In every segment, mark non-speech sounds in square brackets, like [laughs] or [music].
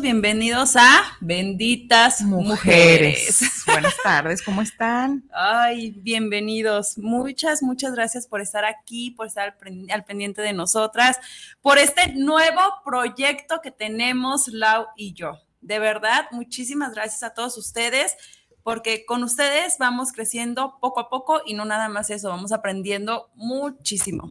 Bienvenidos, bienvenidos a Benditas Mujeres. [laughs] Buenas tardes, ¿cómo están? Ay, bienvenidos. Muchas, muchas gracias por estar aquí, por estar al pendiente de nosotras, por este nuevo proyecto que tenemos Lau y yo. De verdad, muchísimas gracias a todos ustedes porque con ustedes vamos creciendo poco a poco y no nada más eso, vamos aprendiendo muchísimo.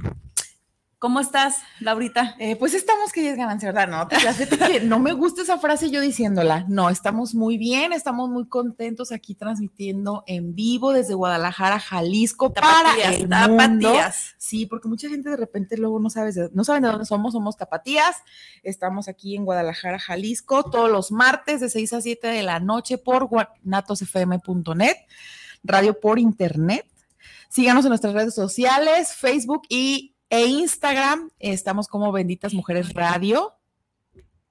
¿Cómo estás, Laurita? Eh, pues estamos que ya es ganancia, ¿verdad? No, que no me gusta esa frase yo diciéndola. No, estamos muy bien, estamos muy contentos aquí transmitiendo en vivo desde Guadalajara, Jalisco para el mundo. Sí, porque mucha gente de repente luego no sabe, no saben de dónde somos, somos tapatías. Estamos aquí en Guadalajara, Jalisco, todos los martes de 6 a 7 de la noche por natosfm.net, radio por internet. Síganos en nuestras redes sociales, Facebook y e Instagram estamos como Benditas Mujeres Radio.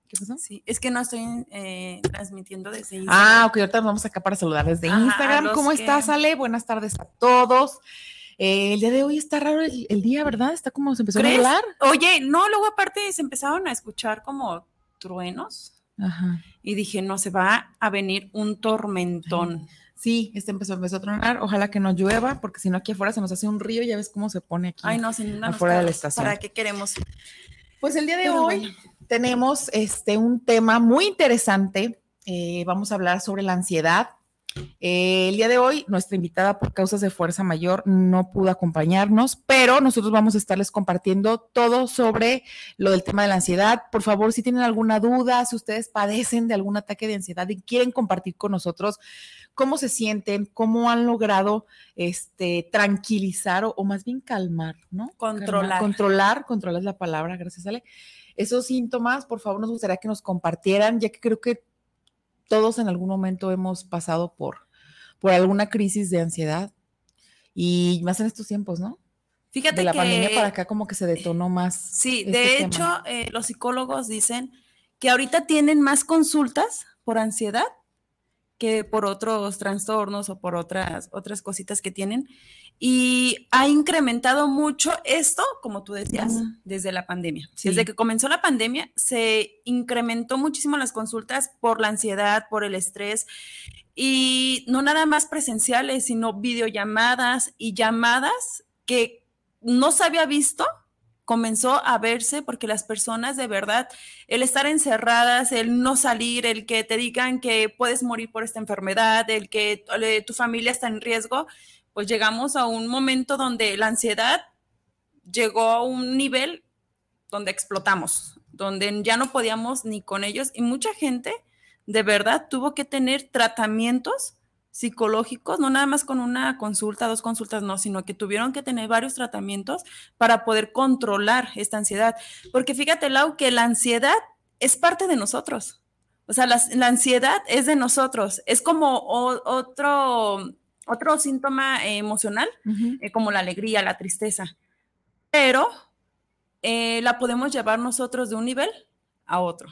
¿Qué pasó? Sí, es que no estoy eh, transmitiendo desde Instagram. Ah, ok, ahorita vamos acá para saludar desde Instagram. ¿Cómo estás, Ale? Buenas tardes a todos. Eh, el día de hoy está raro el, día, ¿verdad? Está como se empezó a hablar. Oye, no, luego aparte se empezaron a escuchar como truenos. Ajá. Y dije, no, se va a venir un tormentón. Sí, este empezó, empezó a tronar. Ojalá que no llueva, porque si no aquí afuera se nos hace un río. Ya ves cómo se pone aquí Ay, no, sin afuera de la estación. ¿Para qué queremos? Pues el día de hoy tenemos este, un tema muy interesante. Eh, vamos a hablar sobre la ansiedad. Eh, el día de hoy, nuestra invitada por causas de fuerza mayor no pudo acompañarnos, pero nosotros vamos a estarles compartiendo todo sobre lo del tema de la ansiedad. Por favor, si tienen alguna duda, si ustedes padecen de algún ataque de ansiedad y quieren compartir con nosotros cómo se sienten, cómo han logrado este, tranquilizar o, más bien calmar, ¿no? Controlar. controlar, controlar es la palabra, gracias Ale. Esos síntomas, por favor, nos gustaría que nos compartieran, ya que creo que todos en algún momento hemos pasado por, por alguna crisis de ansiedad y más en estos tiempos, ¿no? Fíjate de la que, pandemia para acá como que se detonó más. Sí, este de hecho, eh, los psicólogos dicen que ahorita tienen más consultas por ansiedad que por otros trastornos o por otras, otras cositas que tienen. Y ha incrementado mucho esto, como tú decías, desde la pandemia. Desde que comenzó la pandemia, se incrementó muchísimo las consultas por la ansiedad, por el estrés. Y no nada más presenciales, sino videollamadas y llamadas que no se había visto comenzó a verse porque las personas de verdad, el estar encerradas, el no salir, el que te digan que puedes morir por esta enfermedad, el que tu familia está en riesgo, pues llegamos a un momento donde la ansiedad llegó a un nivel donde explotamos, donde ya no podíamos ni con ellos y mucha gente de verdad tuvo que tener tratamientos psicológicos, no nada más con una consulta, dos consultas, no, sino que tuvieron que tener varios tratamientos para poder controlar esta ansiedad. Porque fíjate, Lau, que la ansiedad es parte de nosotros. O sea, la, ansiedad es de nosotros. Es como otro, otro síntoma emocional, eh, como la alegría, la tristeza. Pero eh, la podemos llevar nosotros de un nivel a otro.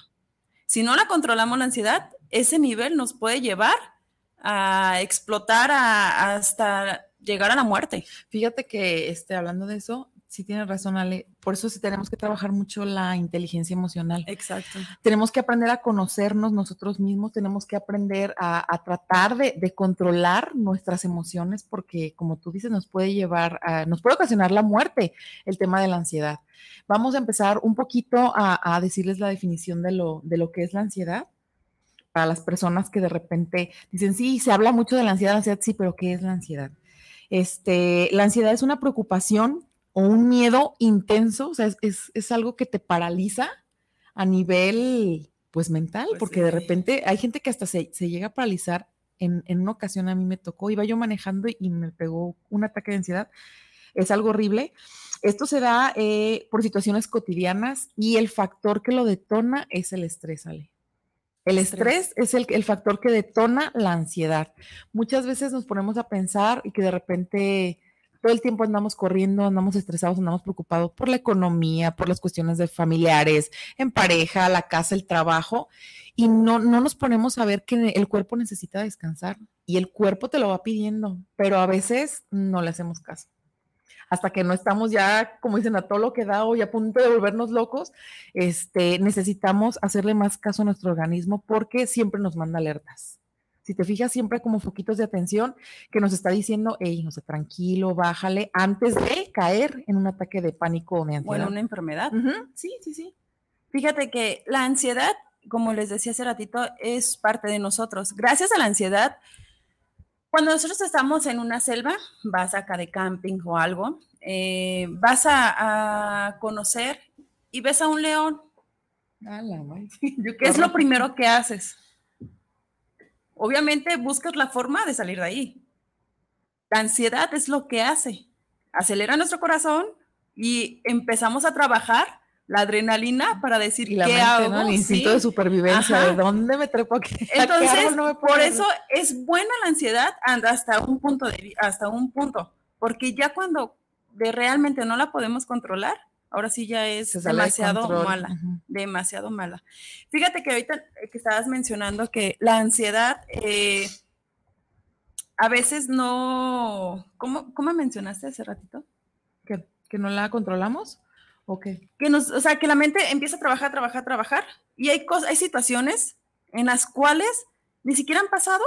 Si no la controlamos la ansiedad, ese nivel nos puede llevar a explotar hasta llegar a la muerte. Fíjate que este, hablando de eso, sí tienes razón, Ale. Por eso sí tenemos que trabajar mucho la inteligencia emocional. Exacto. Tenemos que aprender a conocernos nosotros mismos, tenemos que aprender a, tratar de, controlar nuestras emociones, porque como tú dices, nos puede llevar, a, nos puede ocasionar la muerte el tema de la ansiedad. Vamos a empezar un poquito a, a decirles la definición de lo, de lo que es la ansiedad para las personas que de repente dicen, sí, se habla mucho de la ansiedad, la ansiedad, sí, pero ¿qué es la ansiedad? Este, la ansiedad es una preocupación o un miedo intenso, o sea, es, es, algo que te paraliza a nivel, pues, mental, pues porque de repente hay gente que hasta se, se llega a paralizar. En, en, una ocasión a mí me tocó, iba yo manejando y me pegó un ataque de ansiedad. Es algo horrible. Esto se da eh, por situaciones cotidianas y el factor que lo detona es el estrés, Ale. El estrés, es el, el, factor que detona la ansiedad. Muchas veces nos ponemos a pensar y que de repente todo el tiempo andamos corriendo, andamos estresados, andamos preocupados por la economía, por las cuestiones de familiares, en pareja, la casa, el trabajo, y no, no nos ponemos a ver que el cuerpo necesita descansar y el cuerpo te lo va pidiendo, pero a veces no le hacemos caso hasta que no estamos ya, como dicen, a todo lo que da hoy a punto de volvernos locos, este, necesitamos hacerle más caso a nuestro organismo porque siempre nos manda alertas. Si te fijas, siempre como foquitos de atención que nos está diciendo, hey, no sé, tranquilo, bájale, antes de caer en un ataque de pánico o de ansiedad. Bueno, una enfermedad. Sí, sí, sí. Fíjate que la ansiedad, como les decía hace ratito, es parte de nosotros. Gracias a la ansiedad, cuando nosotros estamos en una selva, vas acá de camping o algo, eh, vas a, conocer y ves a un león. [laughs] ¿Qué es lo primero que haces? Obviamente buscas la forma de salir de ahí. La ansiedad es lo que hace. Acelera nuestro corazón y empezamos a trabajar la adrenalina para decir qué hago. El instinto de supervivencia, ¿de dónde me trepo aquí? [laughs] Entonces, por eso es buena la ansiedad hasta un punto de, hasta un punto, porque ya cuando de realmente no la podemos controlar, ahora sí ya es demasiado mala, demasiado mala. Fíjate que ahorita que estabas mencionando que la ansiedad eh, a veces no, ¿cómo, ¿cómo mencionaste hace ratito? ¿Que, que no la controlamos. Ok. Que nos, o sea, que la mente empieza a trabajar, trabajar, trabajar, y hay cosas, hay situaciones en las cuales ni siquiera han pasado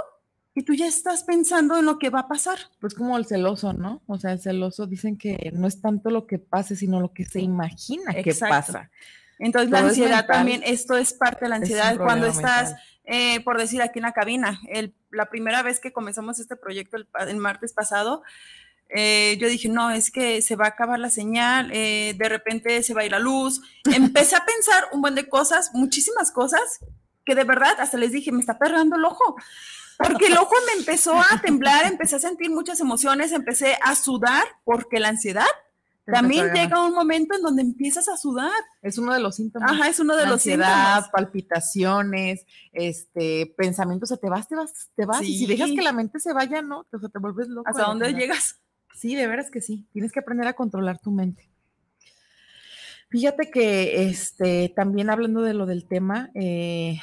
y tú ya estás pensando en lo que va a pasar. Pues como el celoso, ¿no? O sea, el celoso dicen que no es tanto lo que pase, sino lo que se imagina que pasa. Entonces la ansiedad también, esto es parte de la ansiedad cuando estás, eh, por decir aquí en la cabina, el, la primera vez que comenzamos este proyecto el martes pasado, eh, yo dije, no, es que se va a acabar la señal, eh, de repente se va a ir la luz. Empecé a pensar un buen de cosas, muchísimas cosas, que de verdad hasta les dije, me está perrando el ojo. Porque el ojo me empezó a temblar, empecé a sentir muchas emociones, empecé a sudar, porque la ansiedad también llega un momento en donde empiezas a sudar. Es uno de los síntomas. Ajá, es uno de la los ansiedad, síntomas. palpitaciones, este, pensamientos, o sea, te vas, te vas, te vas. Y si dejas que la mente se vaya, no, o sea, te vuelves loco. ¿Hasta dónde llegas? Sí, de veras que sí. Tienes que aprender a controlar tu mente. Fíjate que este, también hablando de lo del tema, eh,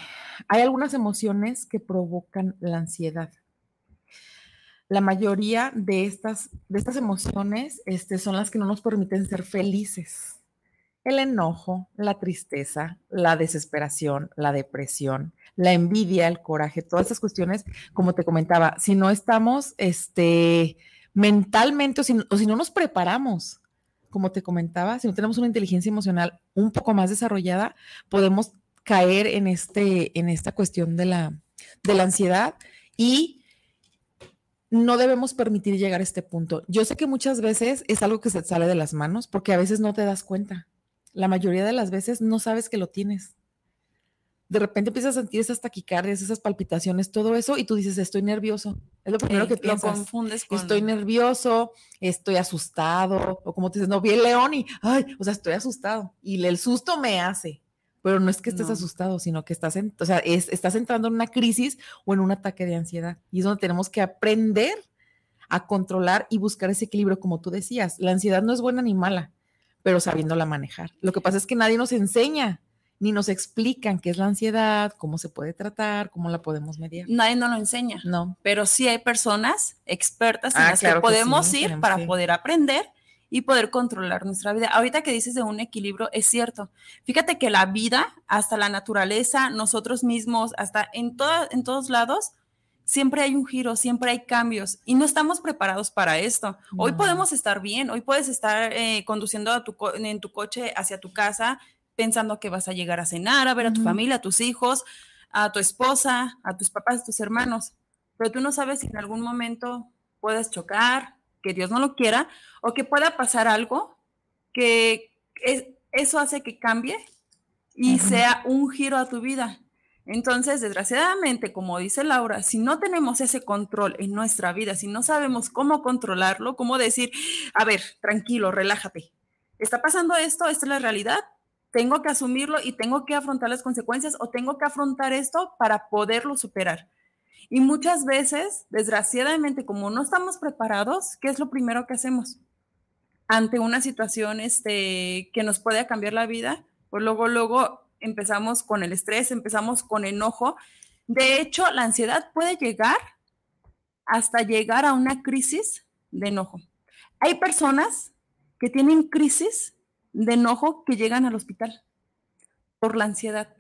hay algunas emociones que provocan la ansiedad. La mayoría de estas, de estas emociones este, son las que no nos permiten ser felices. El enojo, la tristeza, la desesperación, la depresión, la envidia, el coraje, todas esas cuestiones, como te comentaba, si no estamos, este, mentalmente o si, no nos preparamos, como te comentaba, si no tenemos una inteligencia emocional un poco más desarrollada, podemos caer en, este, en esta cuestión de la, de la ansiedad y no debemos permitir llegar a este punto. Yo sé que muchas veces es algo que se sale de las manos porque a veces no te das cuenta. La mayoría de las veces no sabes que lo tienes de repente empiezas a sentir esas taquicardias, esas palpitaciones, todo eso, y tú dices, estoy nervioso. Es lo primero que piensas. Lo confundes con... Estoy nervioso, estoy asustado, o como te dices, no, vi el león y, ay, o sea, estoy asustado. Y el susto me hace, pero no es que estés asustado, sino que estás, en, o sea, estás entrando en una crisis o en un ataque de ansiedad. Y es donde tenemos que aprender a controlar y buscar ese equilibrio, como tú decías. La ansiedad no es buena ni mala, pero sabiéndola manejar. Lo que pasa es que nadie nos enseña ni nos explican qué es la ansiedad, cómo se puede tratar, cómo la podemos medir. Nadie nos lo enseña. No. Pero sí hay personas expertas en ah, las que podemos ir para poder aprender y poder controlar nuestra vida. Ahorita que dices de un equilibrio, es cierto. Fíjate que la vida, hasta la naturaleza, nosotros mismos, hasta en, en todos lados, siempre hay un giro, siempre hay cambios y no estamos preparados para esto. Hoy podemos estar bien, hoy puedes estar eh, conduciendo a tu en tu coche hacia tu casa pensando que vas a llegar a cenar, a ver a tu familia, a tus hijos, a tu esposa, a tus papás, a tus hermanos, pero tú no sabes si en algún momento puedes chocar, que Dios no lo quiera, o que pueda pasar algo que eso hace que cambie y sea un giro a tu vida. Entonces, desgraciadamente, como dice Laura, si no tenemos ese control en nuestra vida, si no sabemos cómo controlarlo, cómo decir, a ver, tranquilo, relájate, está pasando esto, esta es la realidad, tengo que asumirlo y tengo que afrontar las consecuencias o tengo que afrontar esto para poderlo superar. Y muchas veces, desgraciadamente, como no estamos preparados, ¿qué es lo primero que hacemos? Ante una situación este, que nos puede cambiar la vida, pues luego, luego empezamos con el estrés, empezamos con enojo. De hecho, la ansiedad puede llegar hasta llegar a una crisis de enojo. Hay personas que tienen crisis de enojo que llegan al hospital por la ansiedad,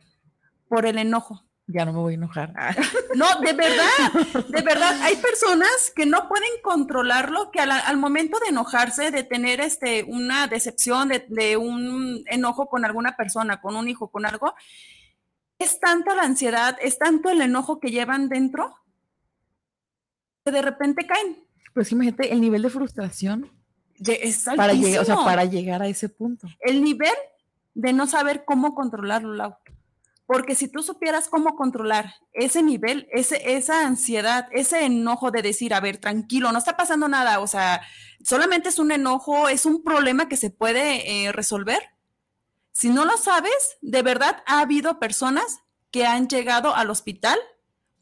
por el enojo. Ya no me voy a enojar. No, de verdad, de verdad, hay personas que no pueden controlarlo, que al, momento de enojarse, de tener este, una decepción, de, de, un enojo con alguna persona, con un hijo, con algo, es tanta la ansiedad, es tanto el enojo que llevan dentro, que de repente caen. Pues imagínate el nivel de frustración. Es para llegar, o sea, para llegar a ese punto. El nivel de no saber cómo controlarlo, Lau. Porque si tú supieras cómo controlar ese nivel, ese, esa ansiedad, ese enojo de decir, a ver, tranquilo, no está pasando nada, o sea, solamente es un enojo, es un problema que se puede eh, resolver. Si no lo sabes, de verdad ha habido personas que han llegado al hospital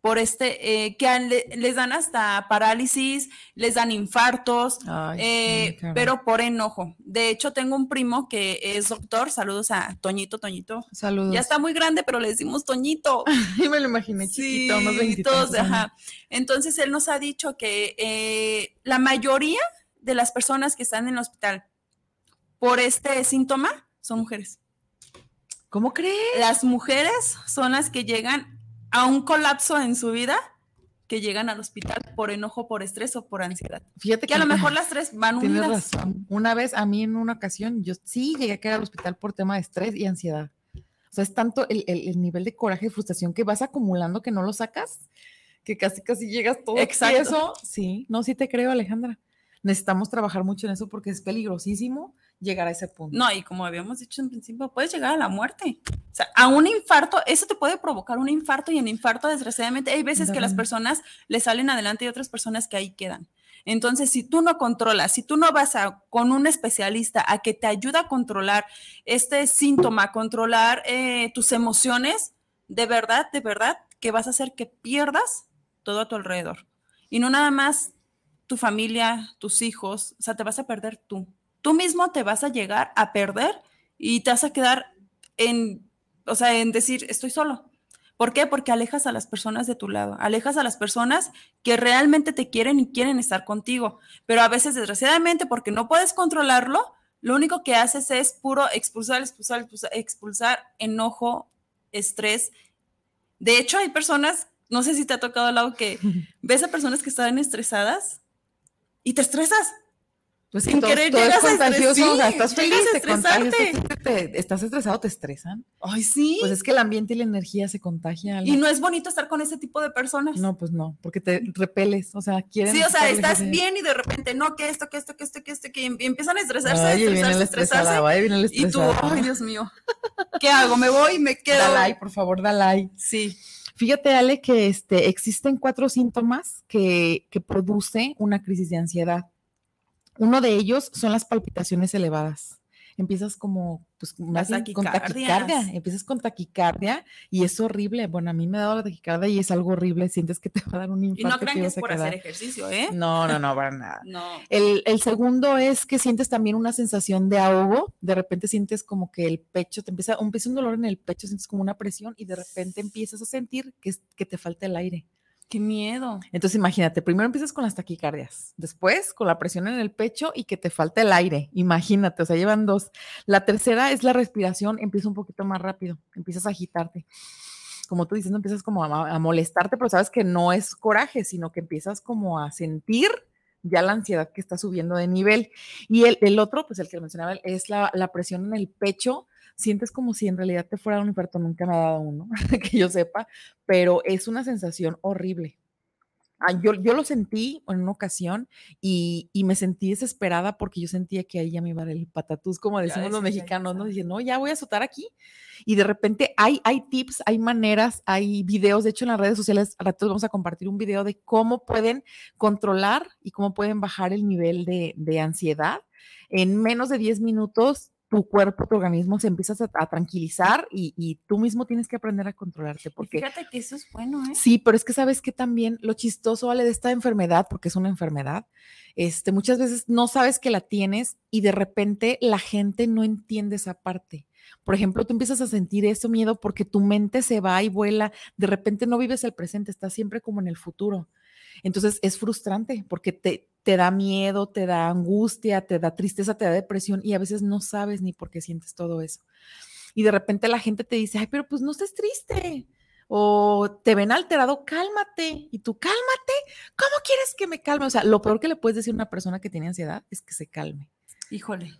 por este, eh, que les dan hasta parálisis, les dan infartos, eh, pero por enojo. De hecho, tengo un primo que es doctor, saludos a Toñito, Toñito. Saludos. Ya está muy grande, pero le decimos Toñito. [laughs] Y me lo imaginé chiquito, sí, todos, ajá. Entonces, él nos ha dicho que eh, la mayoría de las personas que están en el hospital por este síntoma son mujeres. ¿Cómo crees? Las mujeres son las que llegan a un colapso en su vida que llegan al hospital por enojo, por estrés o por ansiedad. Fíjate que, a lo [laughs] mejor las tres van unidas. Tienes razón. Una vez, a mí en una ocasión, yo sí llegué a caer al hospital por tema de estrés y ansiedad. O sea, es tanto el, el, nivel de coraje y frustración que vas acumulando que no lo sacas, que casi, casi llegas todo Exacto. eso. Sí, no, sí te creo, Alejandra. Necesitamos trabajar mucho en eso porque es peligrosísimo llegar a ese punto. No, y como habíamos dicho en principio, puedes llegar a la muerte. O sea, a un infarto, eso te puede provocar un infarto y en infarto, desgraciadamente, hay veces que las personas le salen adelante y otras personas que ahí quedan. Entonces, si tú no controlas, si tú no vas a, con un especialista a que te ayude a controlar este síntoma, a controlar eh, tus emociones, de verdad, de verdad, que vas a hacer que pierdas todo a tu alrededor. Y no nada más tu familia, tus hijos, o sea, te vas a perder tú tú mismo te vas a llegar a perder y te vas a quedar en, o sea, en decir, estoy solo. ¿Por qué? Porque alejas a las personas de tu lado, alejas a las personas que realmente te quieren y quieren estar contigo. Pero a veces, desgraciadamente, porque no puedes controlarlo, lo único que haces es puro expulsar, expulsar, expulsar, expulsar enojo, estrés. De hecho, hay personas, no sé si te ha tocado al lado que [laughs] ves a personas que están estresadas y te estresas pues sin querer todo es contagioso, o sea, estás feliz, te contagias, te, estás estresado, te estresan. Ay, sí. Pues es que el ambiente y la energía se contagian. Y no es bonito estar con ese tipo de personas. No, pues no, porque te repeles, o sea, quieren. Sí, o sea, estás bien y de repente, no, que esto, que esto, que esto, que esto, que empiezan a estresarse, a estresarse, estresarse. y tú, ay, Dios mío, ¿qué hago? ¿Me voy me quedo? Dalai, por favor, Dalai. Sí. Fíjate, Ale, que este, existen cuatro síntomas que, que produce una crisis de ansiedad. Uno de ellos son las palpitaciones elevadas. Empiezas como, pues, más con taquicardia, empiezas con taquicardia y es horrible. Bueno, a mí me ha dado la taquicardia y es algo horrible. Sientes que te va a dar un infarto. Y no crean que es por hacer ejercicio, ¿eh? No, no, no, para nada. [laughs] no. El, el, segundo es que sientes también una sensación de ahogo. De repente sientes como que el pecho te empieza, empieza un dolor en el pecho, sientes como una presión y de repente empiezas a sentir que, que te falta el aire. Qué miedo. Entonces imagínate, primero empiezas con las taquicardias, después con la presión en el pecho y que te falta el aire. Imagínate, o sea, llevan dos. La tercera es la respiración, empieza un poquito más rápido, empiezas a agitarte. Como tú dices, no empiezas como a, molestarte, pero sabes que no es coraje, sino que empiezas como a sentir ya la ansiedad que está subiendo de nivel. Y el, otro, pues el que mencionaba, es la presión en el pecho sientes como si en realidad te fuera un infarto, nunca me ha dado uno, [laughs] que yo sepa, pero es una sensación horrible. Ah, yo, yo lo sentí en una ocasión y, y, me sentí desesperada porque yo sentía que ahí ya me iba el patatús, como decimos los mexicanos, ¿no? Dije, no, ya voy a azotar aquí. Y de repente hay, hay tips, hay maneras, hay videos. De hecho, en las redes sociales, a ratos vamos a compartir un video de cómo pueden controlar y cómo pueden bajar el nivel de, de ansiedad. En menos de 10 minutos tu cuerpo, tu organismo se empieza a, tranquilizar y, tú mismo tienes que aprender a controlarte. Porque, fíjate que eso es bueno, ¿eh? Sí, pero es que sabes que también lo chistoso, vale, de esta enfermedad, porque es una enfermedad, este, muchas veces no sabes que la tienes y de repente la gente no entiende esa parte. Por ejemplo, tú empiezas a sentir ese miedo porque tu mente se va y vuela, de repente no vives el presente, estás siempre como en el futuro. Entonces es frustrante porque te, te da miedo, te da angustia, te da tristeza, te da depresión y a veces no sabes ni por qué sientes todo eso. Y de repente la gente te dice, ay, pero pues no estés triste. O te ven alterado, cálmate. Y tú, cálmate. ¿Cómo quieres que me calme? O sea, lo peor que le puedes decir a una persona que tiene ansiedad es que se calme. Híjole.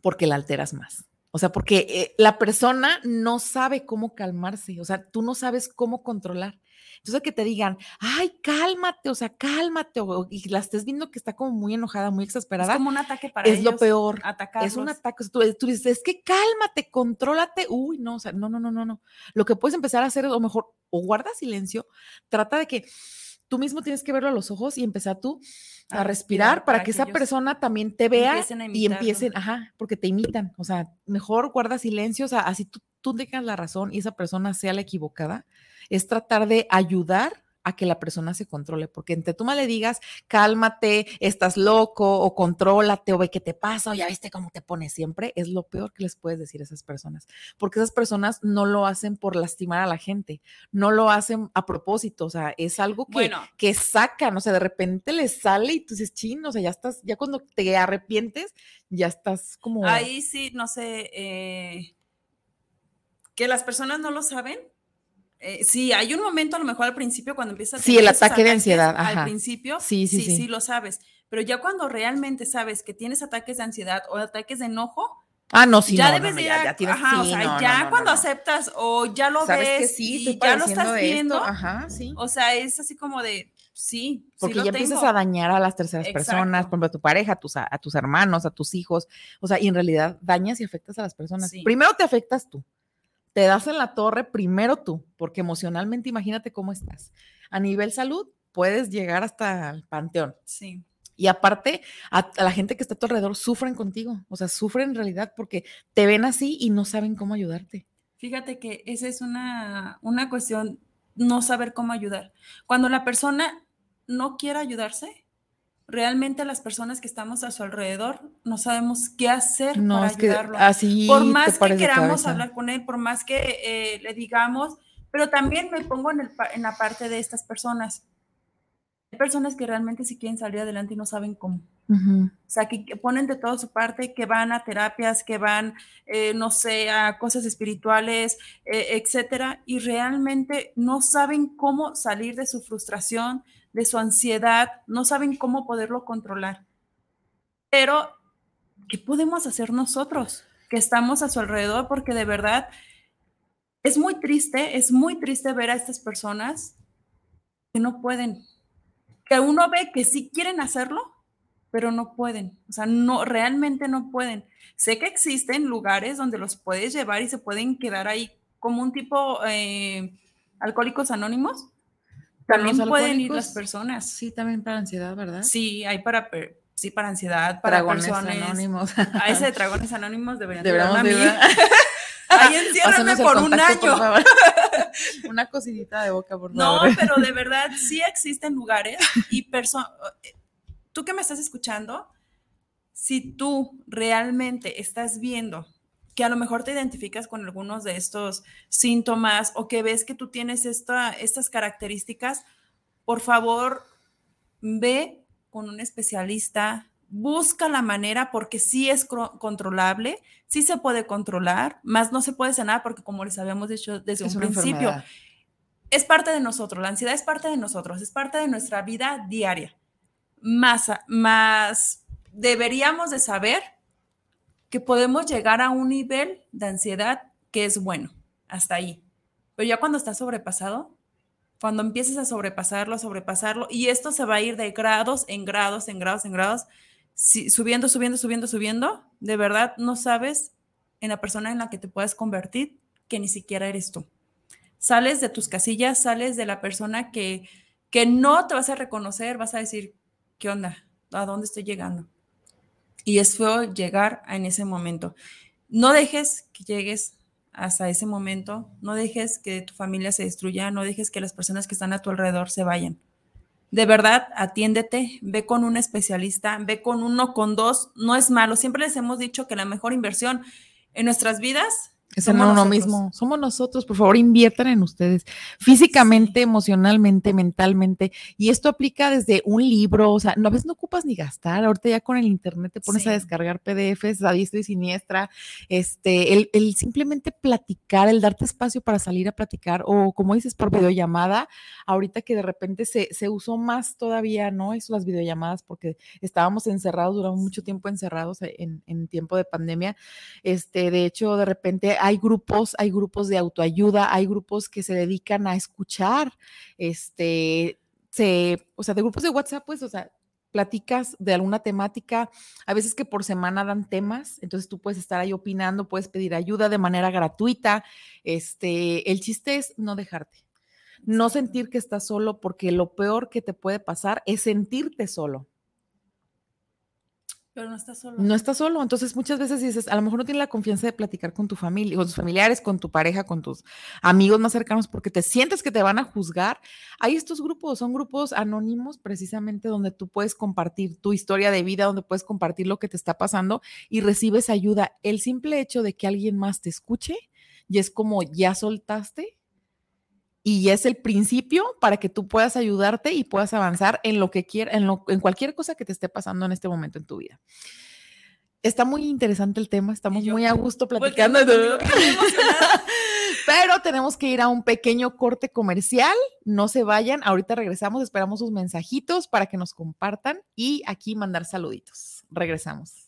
Porque la alteras más. O sea, porque eh, la persona no sabe cómo calmarse. O sea, tú no sabes cómo controlar. Entonces, que te digan, ay, cálmate, o sea, cálmate, o, y la estés viendo que está como muy enojada, muy exasperada. Es como un ataque para Es lo peor. Atacarlos. Es un ataque. Tú, tú, dices, es que cálmate, contrólate. Uy, no, o sea, no, no, no, no, no. Lo que puedes empezar a hacer es, o mejor, o guarda silencio, trata de que tú mismo tienes que verlo a los ojos y empezar tú a, respirar, para, que, esa persona también te vea y empiecen, ajá, porque te imitan. O sea, mejor guarda silencio, o sea, así tú, tú tengas la razón y esa persona sea la equivocada es tratar de ayudar a que la persona se controle, porque entre tú más le digas, cálmate, estás loco, o contrólate, o ve qué te pasa, o ya viste cómo te pones siempre, es lo peor que les puedes decir a esas personas, porque esas personas no lo hacen por lastimar a la gente, no lo hacen a propósito, o sea, es algo que, que sacan, o sea, de repente les sale y tú dices, chino, o sea, ya estás, ya cuando te arrepientes, ya estás como... Ahí sí, no sé, eh, que las personas no lo saben, eh, sí, hay un momento a lo mejor al principio cuando empiezas a Sí, el ataque de ansiedad. Al principio, sí sí, sí sí, lo sabes. Pero ya cuando realmente sabes que tienes ataques de ansiedad o ataques de enojo, Ah, no, sí, ya no, debes ya, ya tienes, ajá, o sea, ya cuando aceptas o ya lo ves sí, y ya lo estás viendo, ajá, sí. O sea, es así como de, sí, porque sí ya empiezas a dañar a las terceras personas, por ejemplo, a tu pareja, a tus, a, tus hermanos, a tus hijos, o sea, y en realidad dañas y afectas a las personas. Primero te afectas tú, te das en la torre primero tú, porque emocionalmente imagínate cómo estás. A nivel salud, puedes llegar hasta el panteón. Sí. Y aparte, a, la gente que está a tu alrededor sufren contigo, o sea, sufren en realidad porque te ven así y no saben cómo ayudarte. Fíjate que esa es una, una cuestión, no saber cómo ayudar. Cuando la persona no quiere ayudarse, realmente las personas que estamos a su alrededor no sabemos qué hacer para ayudarlo. así por más que queramos hablar con él, por más que eh, le digamos, pero también me pongo en, el, en la parte de estas personas. Hay personas que realmente sí quieren salir adelante y no saben cómo. O sea, que, ponen de toda su parte, que van a terapias, que van, eh, no sé, a cosas espirituales, eh, etcétera, y realmente no saben cómo salir de su frustración, de su ansiedad, no saben cómo poderlo controlar. Pero, ¿qué podemos hacer nosotros que estamos a su alrededor? Porque de verdad es muy triste, es muy triste ver a estas personas que no pueden, que uno ve que sí quieren hacerlo, pero no pueden, o sea, no, realmente no pueden. Sé que existen lugares donde los puedes llevar y se pueden quedar ahí como un tipo eh, alcohólicos anónimos, también pueden ir las personas. Sí, también para ansiedad, ¿verdad? Sí, hay para sí para ansiedad, para dragones personas. anónimos. A ese de [laughs] dragones anónimos deberían Deberíamos de mí. Ahí [laughs] enciérrame por un año. [laughs] Una cosidita de boca, por favor. No, pero de verdad sí existen lugares y personas. Tú que me estás escuchando, si tú realmente estás viendo que a lo mejor te identificas con algunos de estos síntomas o que ves que tú tienes esta, estas características, por favor, ve con un especialista, busca la manera porque sí es controlable, sí se puede controlar, más no se puede sanar porque como les habíamos dicho desde un principio, es parte de nosotros, la ansiedad es parte de nosotros, es parte de nuestra vida diaria. Más, más deberíamos de saber que podemos llegar a un nivel de ansiedad que es bueno, hasta ahí. Pero ya cuando está sobrepasado, Cuando empieces a sobrepasarlo, a sobrepasarlo, y esto se va a ir de grados en grados, en grados, en grados, subiendo, subiendo, subiendo, subiendo, de verdad no sabes en la persona en la que te puedes convertir que ni siquiera eres tú. Sales de tus casillas, sales de la persona que, que no te vas a reconocer, vas a decir, ¿qué onda? ¿A dónde estoy llegando? Y es feo llegar en ese momento. No dejes que llegues hasta ese momento, no dejes que tu familia se destruya, no dejes que las personas que están a tu alrededor se vayan. De verdad, atiéndete, ve con un especialista, ve con uno, con dos, no es malo. Siempre les hemos dicho que la mejor inversión en nuestras vidas es en uno mismo. Somos nosotros. Por favor, inviertan en ustedes físicamente, emocionalmente, mentalmente. Y esto aplica desde un libro. O sea, no, a veces no ocupas ni gastar. Ahorita ya con el internet te pones a descargar PDFs a diestra y siniestra. Este, el, el, simplemente platicar, el darte espacio para salir a platicar o como dices, por videollamada. Ahorita que de repente se, se usó más todavía, ¿no? Eso, las videollamadas, porque estábamos encerrados, duramos mucho tiempo encerrados en, en tiempo de pandemia. Este, de hecho, de repente hay grupos, hay grupos de autoayuda, hay grupos que se dedican a escuchar, este, se, o sea, de grupos de WhatsApp, pues, o sea, platicas de alguna temática, a veces que por semana dan temas, entonces tú puedes estar ahí opinando, puedes pedir ayuda de manera gratuita. Este, el chiste es no dejarte, no sentir que estás solo, porque lo peor que te puede pasar es sentirte solo. Pero no estás solo. No estás solo. Entonces, muchas veces dices, a lo mejor no tienes la confianza de platicar con tu familia, con tus familiares, con tu pareja, con tus amigos más cercanos, porque te sientes que te van a juzgar. Hay estos grupos, son grupos anónimos precisamente donde tú puedes compartir tu historia de vida, donde puedes compartir lo que te está pasando y recibes ayuda. El simple hecho de que alguien más te escuche y es como ya soltaste y es el principio para que tú puedas ayudarte y puedas avanzar en lo que quieras, en, en cualquier cosa que te esté pasando en este momento en tu vida. Está muy interesante el tema, estamos muy a gusto platicando. [laughs] [laughs] Pero tenemos que ir a un pequeño corte comercial. No se vayan, ahorita regresamos, esperamos sus mensajitos para que nos compartan y aquí mandar saluditos. Regresamos.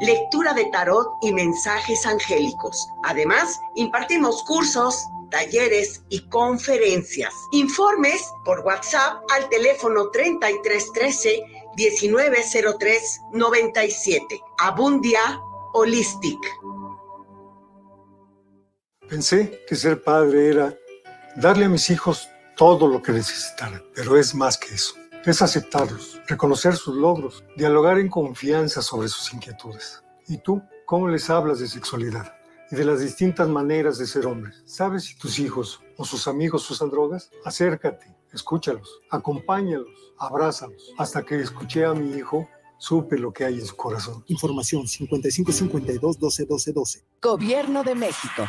lectura de tarot y mensajes angélicos. Además, impartimos cursos, talleres y conferencias. Informes por WhatsApp al teléfono 3313 1903 97. Abundia Holistic. Pensé que ser padre era darle a mis hijos todo lo que necesitaran, pero es más que eso es aceptarlos, reconocer sus logros, dialogar en confianza sobre sus inquietudes. ¿Y tú cómo les hablas de sexualidad y de las distintas maneras de ser hombres? ¿Sabes si tus hijos o sus amigos usan drogas? Acércate, escúchalos, acompáñalos, abrázalos. Hasta que escuché a mi hijo supe lo que hay en su corazón. Información 5552 12 12 Gobierno de México.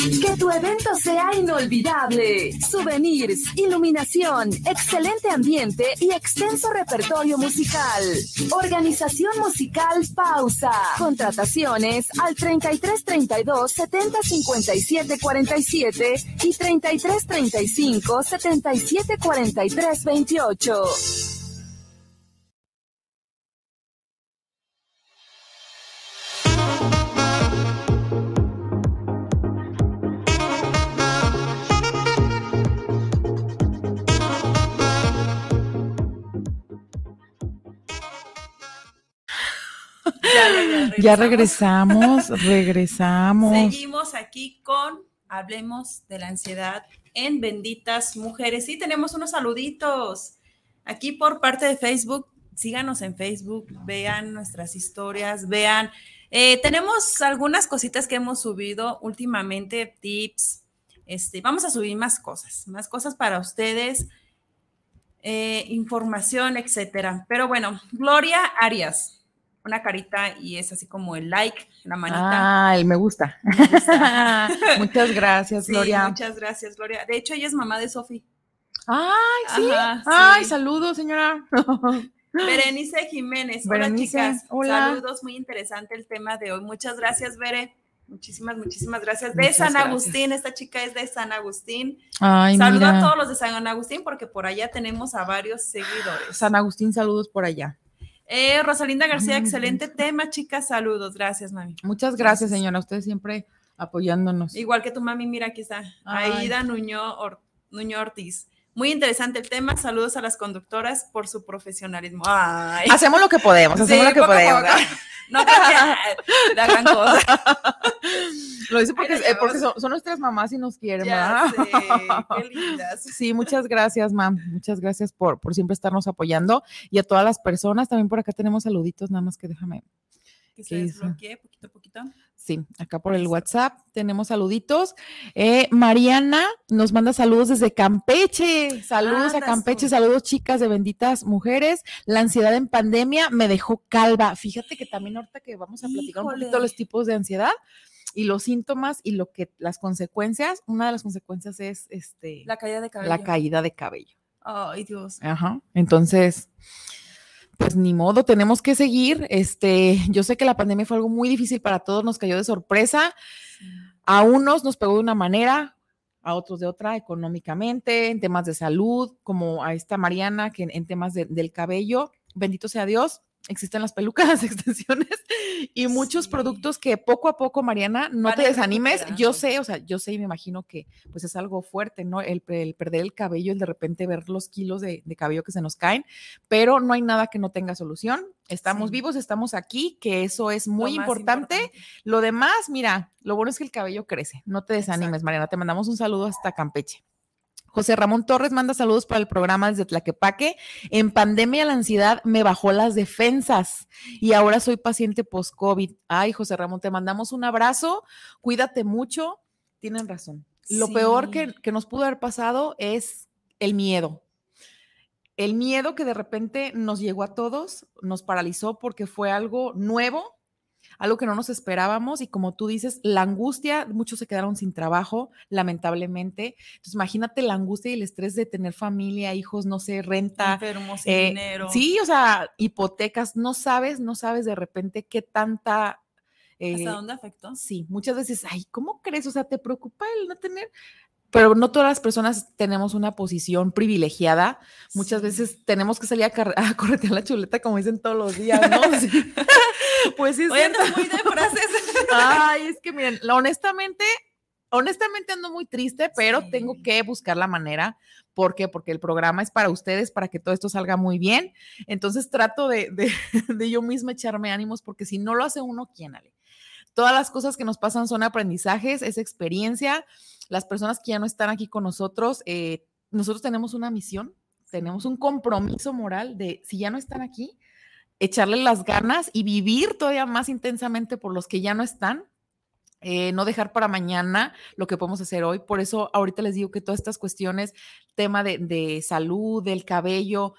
Que tu evento sea inolvidable. Souvenirs, iluminación, excelente ambiente y extenso repertorio musical. Organización musical Pausa. Contrataciones al 33 32 70 57 47 y 33 35 77 43 28. Ya regresamos, [laughs] regresamos. Seguimos aquí con Hablemos de la ansiedad en Benditas Mujeres. Sí, tenemos unos saluditos aquí por parte de Facebook. Síganos en Facebook, vean nuestras historias, vean. Eh, tenemos algunas cositas que hemos subido últimamente, tips. Este, vamos a subir más cosas, más cosas para ustedes, eh, información, etcétera. Pero bueno, Gloria Arias, una carita y es así como el like, la manita. Ah, el me gusta. [laughs] muchas gracias, Gloria. Muchas gracias, Gloria. De hecho, ella es mamá de Sofi. Ay, sí. Ay, saludos, señora. [laughs] Berenice Jiménez. hola, chicas. Hola. Saludos, muy interesante el tema de hoy. Muchas gracias, Bere. Muchísimas, muchísimas gracias. De San Agustín, esta chica es de San Agustín. Ay, Saludo a todos los de San Agustín porque por allá tenemos a varios seguidores. San Agustín, saludos por allá. Eh, Rosalinda García, excelente tema, chicas. Saludos. Gracias, mami. Muchas gracias, señora. Usted siempre apoyándonos. Igual que tu mami, mira, aquí está. Aida Nuño, Nuño Ortiz. Muy interesante el tema. Saludos a las conductoras por su profesionalismo. Hacemos lo que podemos, hacemos lo que podemos. No creo que la gran cosa. Lo dice porque, eh, porque son, nuestras mamás y nos quieren, ya qué lindas. Sí, muchas gracias, mam. Muchas gracias por, por siempre estarnos apoyando. Y a todas las personas, también por acá tenemos saluditos, nada más que déjame. Que se desbloquee poquito a poquito. Sí, acá por el WhatsApp tenemos saluditos. Eh, Mariana nos manda saludos desde Campeche. Saludos a Campeche, saludos chicas de benditas mujeres. La ansiedad en pandemia me dejó calva. Fíjate que también ahorita que vamos a platicar un poquito los tipos de ansiedad y los síntomas y lo que las consecuencias, una de las consecuencias es este la caída de cabello. La caída de cabello. Ay, Dios. Ajá. Entonces, pues ni modo, tenemos que seguir. Este, yo sé que la pandemia fue algo muy difícil para todos, nos cayó de sorpresa. A unos nos pegó de una manera, a otros de otra, económicamente, en temas de salud, como a esta Mariana, que en, temas del cabello, bendito sea Dios, existen las pelucas, las [laughs] extensiones y muchos productos que poco a poco, Mariana, no te desanimes. Yo sé, o sea, yo sé y me imagino que pues es algo fuerte, ¿no? El, perder el cabello, el de repente ver los kilos de, cabello que se nos caen, pero no hay nada que no tenga solución. Estamos vivos, estamos aquí, que eso es muy importante. Lo demás, mira, lo bueno es que el cabello crece. No te desanimes, Mariana. Te mandamos un saludo hasta Campeche. José Ramón Torres manda saludos para el programa desde Tlaquepaque. En pandemia la ansiedad me bajó las defensas y ahora soy paciente post-COVID. Ay, José Ramón, te mandamos un abrazo. Cuídate mucho. Tienen razón. Lo peor que, que nos pudo haber pasado es el miedo. El miedo que de repente nos llegó a todos, nos paralizó porque fue algo nuevo, algo que no nos esperábamos y como tú dices, la angustia, muchos se quedaron sin trabajo, lamentablemente. Entonces, imagínate la angustia y el estrés de tener familia, hijos, no sé, renta. Enfermos, eh, dinero. Sí, o sea, hipotecas, no sabes, no sabes de repente qué tanta ¿Hasta eh, dónde afectó? Sí, muchas veces, ay, ¿cómo crees? O sea, ¿te preocupa el no tener? Pero no todas las personas tenemos una posición privilegiada. Muchas veces tenemos que salir a, a corretear la chuleta, como dicen todos los días, ¿no? [laughs] Sí. [laughs] Pues sí, Oye, muy de frases. [laughs] Ay, es que miren, honestamente, honestamente ando muy triste, pero tengo que buscar la manera. ¿Por qué? Porque el programa es para ustedes, para que todo esto salga muy bien. Entonces trato de, de, yo misma echarme ánimos, porque si no lo hace uno, ¿quién, Ale? Todas las cosas que nos pasan son aprendizajes, es experiencia. Las personas que ya no están aquí con nosotros, eh, nosotros tenemos una misión, tenemos un compromiso moral de si ya no están aquí, echarle las ganas y vivir todavía más intensamente por los que ya no están. Eh, no dejar para mañana lo que podemos hacer hoy. Por eso ahorita les digo que todas estas cuestiones, tema de, de salud, del cabello,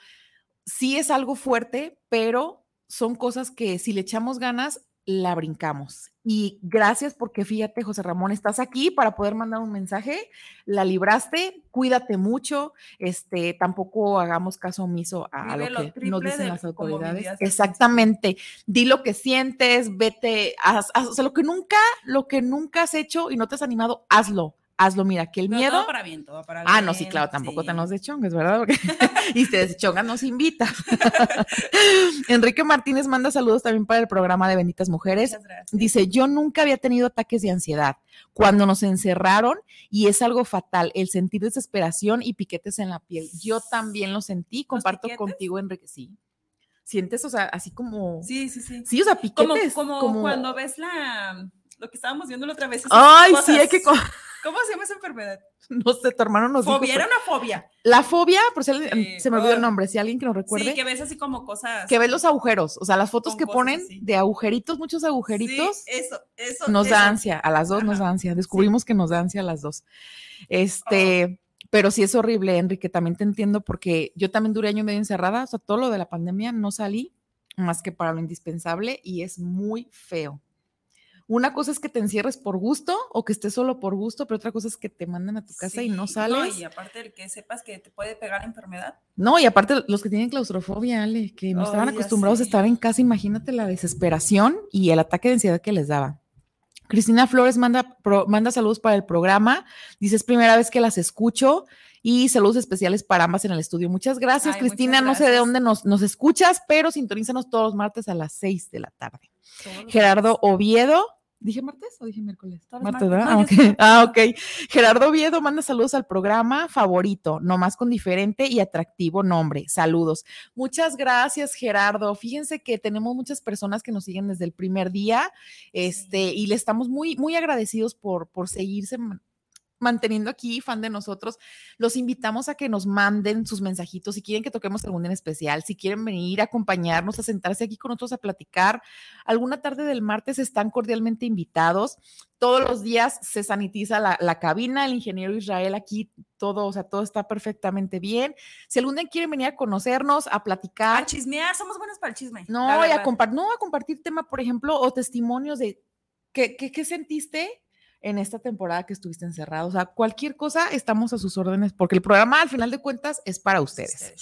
sí es algo fuerte, pero son cosas que si le echamos ganas, la brincamos. Y gracias porque fíjate, José Ramón, estás aquí para poder mandar un mensaje, la libraste, cuídate mucho, este, tampoco hagamos caso omiso a, lo que nos dicen las autoridades. Exactamente, di lo que sientes, vete, haz, o sea, lo que nunca, lo que nunca has hecho y no te has animado, hazlo hazlo, mira, que el miedo. Todo para bien, todo para bien. Ah, no, sí, claro, tampoco te nos de chongas, ¿verdad? [laughs] y si te de chongas nos invita. [laughs] Enrique Martínez manda saludos también para el programa de Benditas Mujeres. Dice, yo nunca había tenido ataques de ansiedad cuando nos encerraron y es algo fatal, el sentir desesperación y piquetes en la piel. Yo también lo sentí, comparto contigo, Enrique, sí. sientes, o sea, así como. Sí, sí, sí. Sí, o sea, Como, piquetes. como, cuando ves la lo que estábamos viendo la otra vez. Ay, cosas. sí, hay que. ¿Cómo se llama esa enfermedad? [laughs] No sé, tu hermano nos Fobia, era una fobia. La fobia, por si alguien- se me olvidó el Ah. nombre, si alguien que nos recuerde. Sí, que ves así como cosas. que ves los agujeros, o sea, las fotos que ponen así. de agujeritos, muchos agujeritos, Sí, eso, eso. nos eso. da ansia, a las dos nos da ansia, descubrimos que nos da ansia a las dos. Este, pero sí es horrible, Enrique, también te entiendo porque yo también duré año medio encerrada, o sea, todo lo de la pandemia no salí más que para lo indispensable y es muy feo. Una cosa es que te encierres por gusto o que estés solo por gusto, pero otra cosa es que te mandan a tu casa y no sales. y aparte el que sepas que te puede pegar la enfermedad. No, y aparte los que tienen claustrofobia, Ale, que no estaban acostumbrados a estar en casa, imagínate la desesperación y el ataque de ansiedad que les daba. Cristina Flores manda, pro- manda saludos para el programa, dice es primera vez que las escucho y saludos especiales para ambas en el estudio. Muchas gracias, Ay, Cristina, muchas no sé de dónde nos, nos escuchas, pero sintonízanos todos los martes a las 6 de la tarde. Gerardo. Oviedo. ¿Dije martes o dije miércoles? Martes. ¿verdad? No, Ah, yo ok. Ah, ok. Gerardo Oviedo manda saludos al programa favorito, nomás con diferente y atractivo nombre. Saludos. Muchas gracias, Gerardo. Fíjense que tenemos muchas personas que nos siguen desde el primer día, este, y le estamos muy, muy agradecidos por, por seguirse manteniendo aquí, fan de nosotros. Los invitamos a que nos manden sus mensajitos si quieren que toquemos algún en especial, si quieren venir a acompañarnos, a sentarse aquí con nosotros a platicar. Alguna tarde del martes están cordialmente invitados. Todos los días se sanitiza la, la cabina, el ingeniero Israel aquí, todo, o sea, todo está perfectamente bien. Si algún día quieren venir a conocernos, a platicar, A chismear, somos buenos para el chisme. no, y a no, a compartir tema, por ejemplo, o testimonios de qué, qué, qué sentiste en esta temporada que estuviste encerrado. O sea, cualquier cosa, estamos a sus órdenes, porque el programa, al final de cuentas, es para ustedes.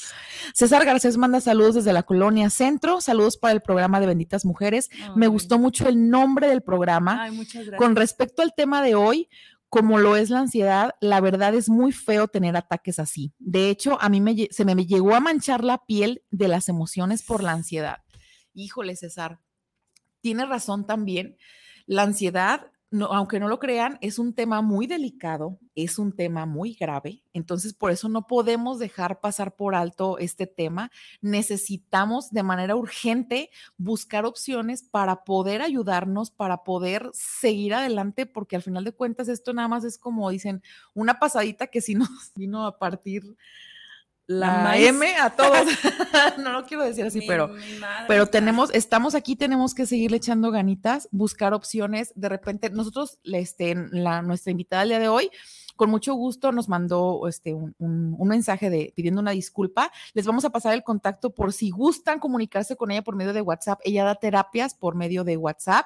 César Garcés manda saludos desde la colonia Centro, saludos para el programa de Benditas Mujeres. Me gustó mucho el nombre del programa. Ay, muchas gracias. Con respecto al tema de hoy, como lo es la ansiedad, la verdad es muy feo tener ataques así. De hecho, a mí me, se me llegó a manchar la piel de las emociones por la ansiedad. Híjole, César, tiene razón también. La ansiedad, no, aunque no lo crean, es un tema muy delicado, es un tema muy grave. Entonces, por eso no podemos dejar pasar por alto este tema. Necesitamos de manera urgente buscar opciones para poder ayudarnos, para poder seguir adelante, porque al final de cuentas esto nada más es como dicen, una pasadita que sí nos [laughs] vino a partir La maíz. M a todos. [laughs] [laughs] no lo quiero decir así, Mi- pero mi pero tenemos, estamos aquí, tenemos que seguirle echando ganitas, buscar opciones. De repente, nosotros, este, la, nuestra invitada el día de hoy, con mucho gusto nos mandó este, un, un- mensaje de, pidiendo una disculpa. Les vamos a pasar el contacto por si gustan comunicarse con ella por medio de WhatsApp. Ella da terapias por medio de WhatsApp,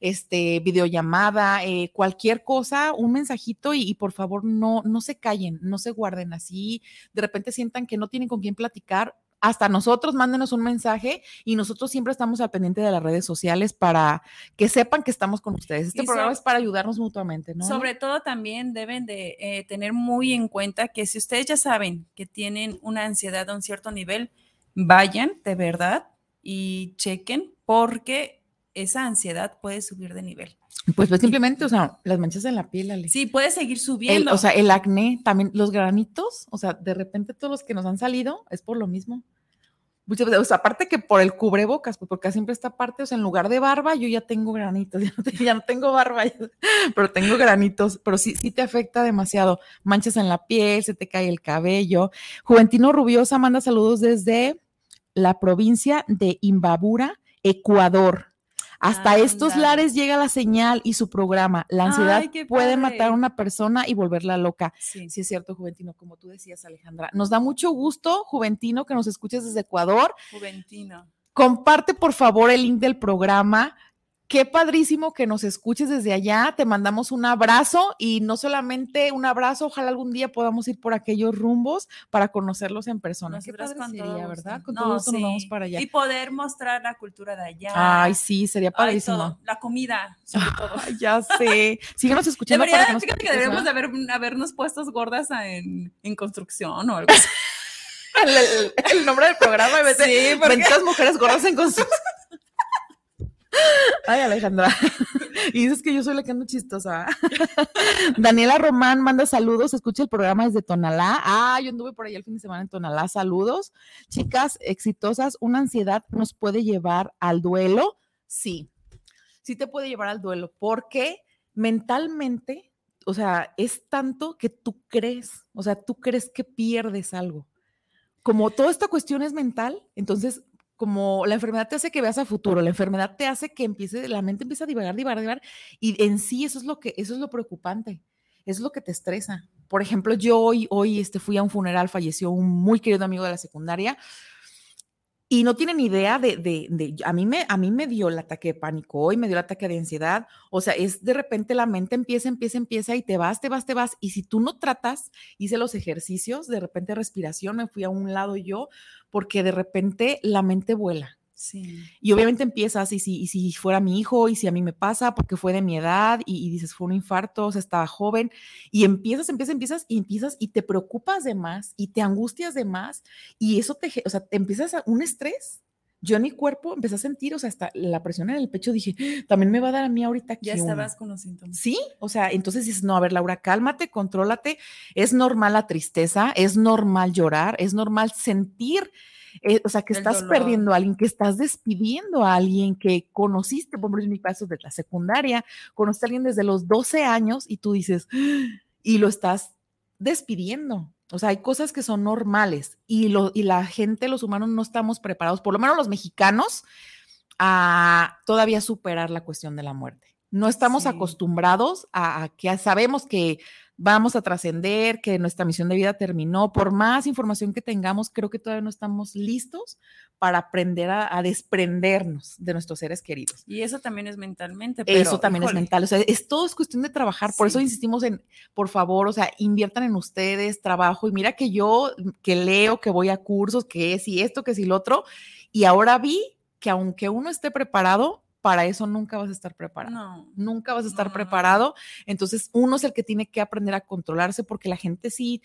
este, videollamada, eh, cualquier cosa, un mensajito y, y por favor no, no se callen, no se guarden así. De repente sientan que no tienen con quién platicar. Hasta nosotros mándenos un mensaje y nosotros siempre estamos al pendiente de las redes sociales para que sepan que estamos con ustedes. Este Y programa es para ayudarnos mutuamente, ¿no? Sobre todo también deben de eh, tener muy en cuenta que si ustedes ya saben que tienen una ansiedad a un cierto nivel, vayan de verdad y chequen porque esa ansiedad puede subir de nivel. Pues, pues simplemente, o sea, las manchas en la piel, Ale. Sí, puede seguir El- subiendo. o sea, el acné, también los granitos, o sea, de repente todos los que nos han salido es por lo mismo. Muchas veces, aparte que por el cubrebocas, pues porque siempre esta parte, o sea, en lugar de barba, yo ya tengo granitos, [laughs] ya no, ya no tengo barba, pero tengo granitos, pero sí, sí te afecta demasiado. Manchas en la piel, se te cae el cabello. Juventino Rubiosa manda saludos desde la provincia de Imbabura, Ecuador. Hasta estos Ándale. lares llega la señal y su programa. La ansiedad Ay, puede matar a una persona y volverla loca. Sí. Sí, es cierto, Juventino, como tú decías, Alejandra. Nos da mucho gusto, Juventino, que nos escuches desde Ecuador. Juventino. Comparte, por favor, el link del programa. Qué padrísimo que nos escuches desde allá. Te mandamos un abrazo y no solamente un abrazo, ojalá algún día podamos ir por aquellos rumbos para conocerlos en persona. Qué Nosotras padre con sería. ¿verdad? Con No, todo gusto nos vamos sí. para allá. Y poder mostrar la cultura de allá. Ay, sí, sería Ay, padrísimo. todo. La comida, sobre [laughs] todo. Ay, ya sé. Síguenos escuchando Debería, para que nos fíjate que deberíamos más. de haber, habernos puestos gordas en, en construcción o algo [laughs] así. el, el- nombre del programa vez [laughs] de Sí, mujeres gordas en construcción. Ay, Alejandra. [laughs] y dices que yo soy la que ando chistosa. [laughs] Daniela Román manda saludos, escucha el programa desde Tonalá. Ah, yo anduve por ahí el fin de semana en Tonalá. Saludos. Chicas exitosas, ¿una ansiedad nos puede llevar al duelo? Sí, sí te puede llevar al duelo, porque mentalmente, o sea, es tanto que tú crees, o sea, tú crees que pierdes algo. Como toda esta cuestión es mental, entonces como la enfermedad te hace que veas a futuro, la enfermedad te hace que empiece, la mente empieza a divagar, divagar, divagar, y en sí eso es lo que, eso es lo preocupante, es lo que te estresa. Por ejemplo, yo hoy, hoy este, fui a un funeral, falleció un muy querido amigo de la secundaria, y no tienen idea de, de, de, a, mí me, a mí me dio el ataque de pánico hoy, me dio el ataque de ansiedad, o sea, es de repente la mente empieza, empieza, empieza y te vas, te vas, te vas, y si tú no tratas, hice los ejercicios, de repente respiración, me fui a un lado yo, porque de repente la mente vuela, y obviamente empiezas, y si, y si fuera mi hijo, y si a mí me pasa, porque fue de mi edad, y, dices, fue un infarto, o sea, estaba joven, y empiezas, empiezas, empiezas, y empiezas, y te preocupas de más, y te angustias de más, y eso te, o sea, te empiezas a un estrés. Yo en mi cuerpo empecé a sentir, o sea, hasta la presión en el pecho, dije, también me va a dar a mí ahorita. Ya estabas con los síntomas. Sí, o sea, entonces dices, no, a ver, Laura, cálmate, contrólate, es normal la tristeza, es normal llorar, es normal sentir eh, o sea, que estás perdiendo a alguien, que estás despidiendo a alguien que conociste, por ejemplo, en mi caso de la secundaria, conociste a alguien desde los 12 años y tú dices, y lo estás despidiendo. O sea, hay cosas que son normales y, lo, y la gente, los humanos, no estamos preparados, por lo menos los mexicanos, a todavía superar la cuestión de la muerte. No estamos acostumbrados a, a, que sabemos que vamos a trascender, que nuestra misión de vida terminó. Por más información que tengamos, creo que todavía no estamos listos para aprender a, desprendernos de nuestros seres queridos. Y eso también es mentalmente. eso también es mental. O sea, es todo es cuestión de trabajar. Por eso insistimos en, por favor, o sea, inviertan en ustedes, trabajo. Y mira que yo, que leo, que voy a cursos, que es y esto, que es y lo otro. Y ahora vi que aunque uno esté preparado, para eso nunca vas a estar preparado. No, nunca vas a estar preparado. Entonces, uno es el que tiene que aprender a controlarse porque la gente sí,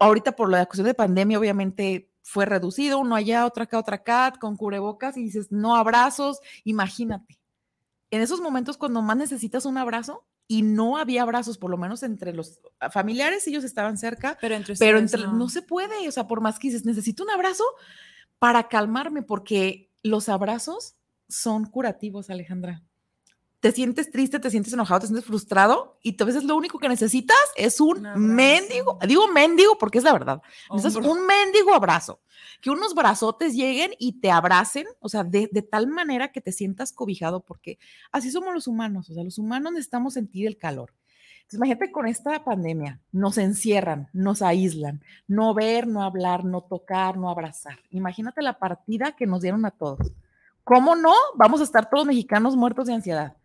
ahorita por la cuestión de pandemia, obviamente fue reducido, uno allá, otra acá, otra acá, con cubrebocas y dices, no abrazos, imagínate. En esos momentos cuando más necesitas un abrazo, y no había abrazos, por lo menos entre los familiares, ellos estaban cerca, pero entre, pero entre no. no. se puede, o sea, por más que dices, necesito un abrazo para calmarme, porque los abrazos son curativos, Alejandra. Te sientes triste, te sientes enojado, te sientes frustrado y a veces lo único que necesitas es un mendigo, digo mendigo porque es la verdad, necesitas un mendigo abrazo, que unos brazotes lleguen y te abracen, o sea, de, de tal manera que te sientas cobijado porque así somos los humanos, o sea, los humanos necesitamos sentir el calor. Entonces, imagínate con esta pandemia, nos encierran, nos aíslan, no ver, no hablar, no tocar, no abrazar. Imagínate la partida que nos dieron a todos. ¿Cómo no? Vamos a estar todos mexicanos muertos de ansiedad.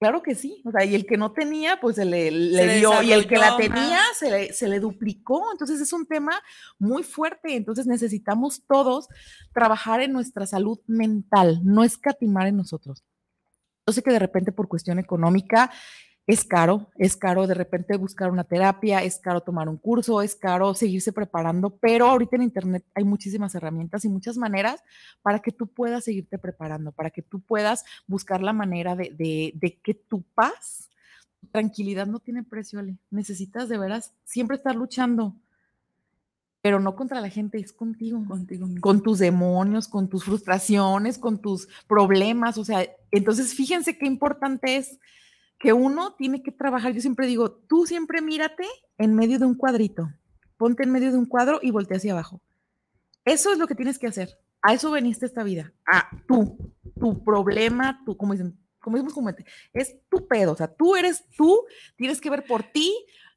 Claro que sí, o sea, y el que no tenía, pues se le, dio, y el que la tenía se le, se le, duplicó, entonces es un tema muy fuerte, entonces necesitamos todos trabajar en nuestra salud mental, no escatimar en nosotros. Yo sé que de repente por cuestión económica es caro, es caro de repente buscar una terapia, es caro tomar un curso, es caro seguirse preparando, pero ahorita en Internet hay muchísimas herramientas y muchas maneras para que tú puedas seguirte preparando, para que tú puedas buscar la manera de, de, que tu paz, tranquilidad no tiene precio, Ale. Necesitas de veras siempre estar luchando, pero no contra la gente, es contigo, contigo con tus demonios, con tus frustraciones, con tus problemas, o sea, entonces fíjense qué importante es que uno tiene que trabajar. Yo siempre digo, tú siempre mírate en medio de un cuadrito, ponte en medio de un cuadro y voltea hacia abajo. Eso es lo que tienes que hacer. A eso veniste esta vida. A tú, tu problema, tú, como dicen, como decimos es tu pedo. O sea, tú eres tú, tienes que ver por ti,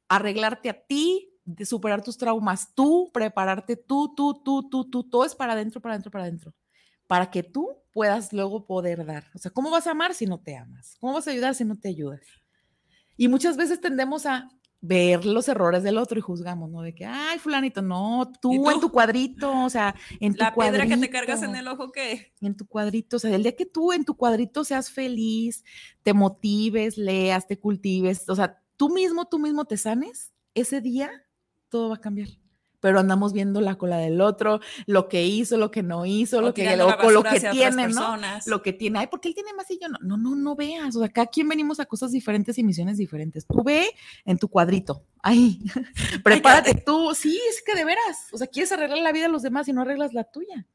arreglarte a ti, de superar tus traumas tú, prepararte tú, tú, tú, tú, tú. Todo es para adentro, para adentro, para adentro. Para que tú puedas luego poder dar. O sea, ¿cómo vas a amar si no te amas? ¿Cómo vas a ayudar si no te ayudas? Y muchas veces tendemos a ver los errores del otro y juzgamos, ¿no? De que, ay, fulanito, no, tú, en tu cuadrito, o sea, en tu La piedra que te cargas en el ojo, ¿qué? En tu cuadrito, o sea, el día que tú en tu cuadrito seas feliz, te motives, leas, te cultives, o sea, tú mismo, tú mismo te sanes, ese día todo va a cambiar pero andamos viendo la cola del otro, lo que hizo, lo que no hizo, O lo que, la o lo que tiene, ¿no? Lo que tiene, ay, porque él tiene más y yo no, no, no, no veas, o sea, cada quien venimos a cosas diferentes y misiones diferentes. Tú ve en tu cuadrito, ahí, [laughs] prepárate tú, sí, es que de veras, o sea, quieres arreglar la vida de los demás y no arreglas la tuya.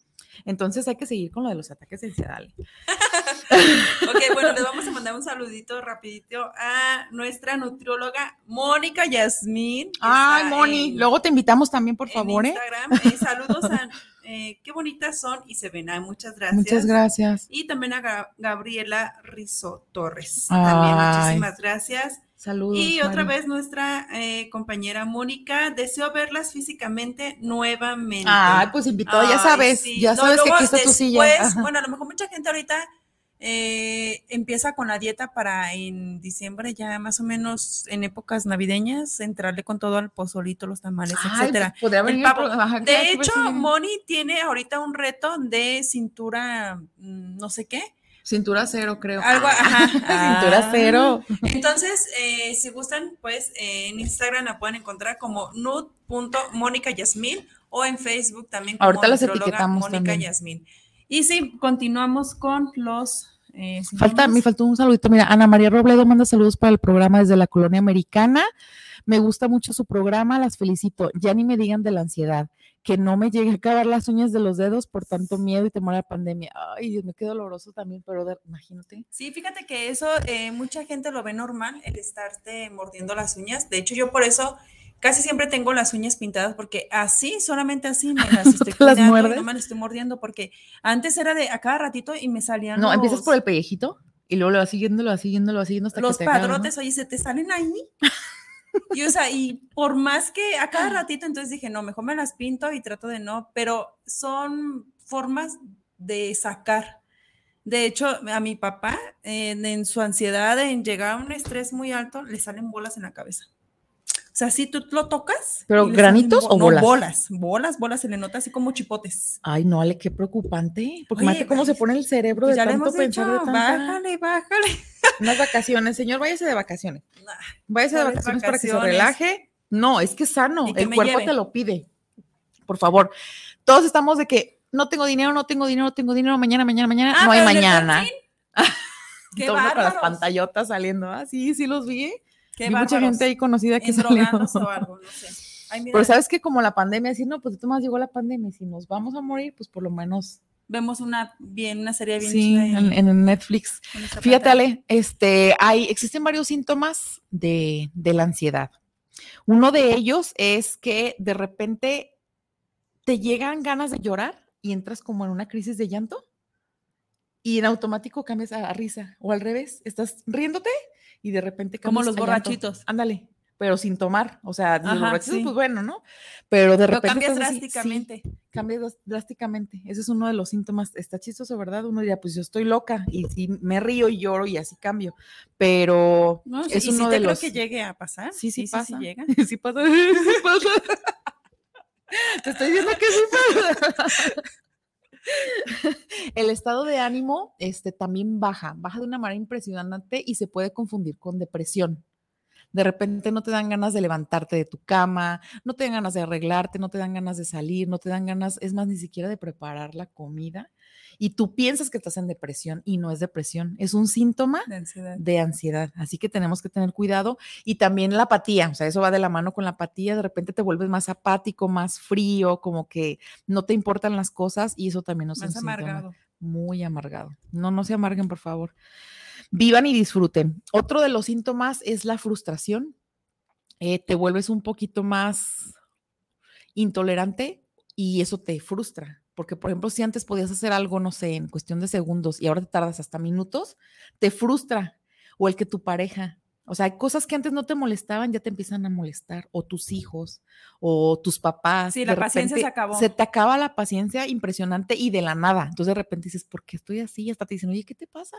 Entonces hay que seguir con lo de los ataques de ansiedad. [laughs] [laughs] Ok, bueno, le vamos a mandar un saludito rapidito a nuestra nutrióloga Mónica Yasmín. Ay, Moni, en- luego te invitamos también, por favor, ¿eh? Instagram. Eh, saludos a eh, qué bonitas son y se ven. Muchas gracias. Muchas gracias. Y también a Ga- Gabriela Rizo Torres. También muchísimas gracias. Saludos. Y otra Mari. vez nuestra eh, compañera Mónica, deseo verlas físicamente nuevamente. Ay, pues invitado, ya Ay, sabes, sí. ya No, sabes que aquí está tu silla. Ajá. Bueno, a lo mejor mucha gente ahorita eh, empieza con la dieta para en diciembre, ya más o menos en épocas navideñas, entrarle con todo al pozolito, los tamales, Ay, etcétera. pues, podría El claro, De hecho. Moni tiene ahorita un reto de cintura, mm, no sé qué. Cintura cero, creo. Algo, ajá. [laughs] Cintura Ah. cero. Entonces, eh, si gustan, pues eh, en Instagram la pueden encontrar como nude.mónica Yasmín o en Facebook también como Ahorita las nutrióloga etiquetamos Mónica. Yasmín. Y sí, continuamos con los... eh, Falta, me faltó un saludito. Mira, Ana María Robledo manda saludos para el programa desde la colonia americana. Me gusta mucho su programa, las felicito. Ya ni me digan de la ansiedad, que no me llegue a acabar las uñas de los dedos por tanto miedo y temor a la pandemia. Ay, Dios, me quedo doloroso también, pero de- imagínate. Sí, fíjate que eso eh, mucha gente lo ve normal, el estarte mordiendo las uñas. De hecho, yo por eso casi siempre tengo las uñas pintadas porque así, solamente así me [laughs] las estoy te las muerdes? no me las estoy mordiendo porque antes era de a cada ratito y me salían No, los, empiezas por el pellejito y luego lo vas siguiendo, lo vas siguiendo, lo vas siguiendo hasta los que ¿no? padrotes, oye, se te salen ahí. [laughs] Y o sea, y por más que a cada ratito, entonces dije, no, mejor me las pinto y trato de no, pero son formas de sacar. De hecho, a mi papá, en, en su ansiedad, en llegar a un estrés muy alto, le salen bolas en la cabeza. O sea, si tú lo tocas. ¿Pero granitos o no, bolas? bolas, bolas, bolas, se le nota así como chipotes. Ay, no, Ale, qué preocupante. Porque Oye, imagínate cómo se pues, pone el cerebro Pues de ya le tanto hemos pensar dicho, de tanta... bájale, bájale. [laughs] Unas vacaciones, señor, váyase de vacaciones. Váyase de ¿Cuáles vacaciones, para que se relaje. No, es que es sano, que el cuerpo lleve. te lo pide. Por favor. Todos estamos de que no tengo dinero, no tengo dinero, no tengo dinero, mañana, mañana, mañana, Ah, no hay mañana. [laughs] Qué Todo con las pantallotas saliendo. Ah, sí, sí los vi. Qué mucha gente ahí conocida que salió. O algo, no sé. Ay, mira, Pero sabes que como la pandemia, decir, no, pues de todas llegó la pandemia, si nos vamos a morir, pues por lo menos vemos una bien, una serie bien sí, en, en Netflix. esta Fíjate. Ale, este, hay, existen varios síntomas de, de la ansiedad. Uno de ellos es que de repente te llegan ganas de llorar y entras como en una crisis de llanto y en automático cambias a, a risa o al revés, estás riéndote y de repente Como cambias los borrachitos. Ándale, pero sin tomar, o sea, los Ajá, borrachitos, sí. pues bueno, ¿no? Pero de Pero repente cambias así, sí, drásticamente. cambia dras- drásticamente. Ese es uno de los síntomas. Está chistoso, ¿verdad? Uno diría, pues yo estoy loca y si me río y lloro y así cambio. Pero No, es y uno sí de te creo los. que llegue a pasar. Sí, sí, pasa. llega. [laughs] Sí pasa. [laughs] Sí pasa. [laughs] Te estoy diciendo que sí pasa. [laughs] El estado de ánimo este, también baja, baja de una manera impresionante y se puede confundir con depresión. De repente no te dan ganas de levantarte de tu cama, no te dan ganas de arreglarte, no te dan ganas de salir, no te dan ganas, es más, ni siquiera de preparar la comida. Y tú piensas que estás en depresión y no es depresión, es un síntoma De ansiedad. de ansiedad. Así que tenemos que tener cuidado. Y también la apatía, o sea, eso va de la mano con la apatía. De repente te vuelves más apático, más frío, como que no te importan las cosas y eso también nos Más amargado. muy amargado. No, no se amarguen, por favor. Vivan y disfruten. Otro de los síntomas es la frustración. Eh, te vuelves un poquito más intolerante y eso te frustra. Porque, por ejemplo, si antes podías hacer algo, no sé, en cuestión de segundos y ahora te tardas hasta minutos, te frustra. O el que tu pareja, o sea, hay cosas que antes no te molestaban, ya te empiezan a molestar, o tus hijos, o tus papás. Sí, de la paciencia se acabó. Se te acaba la paciencia impresionante y de la nada. Entonces de repente dices, ¿por qué estoy así? Y hasta te dicen, oye, ¿qué te pasa?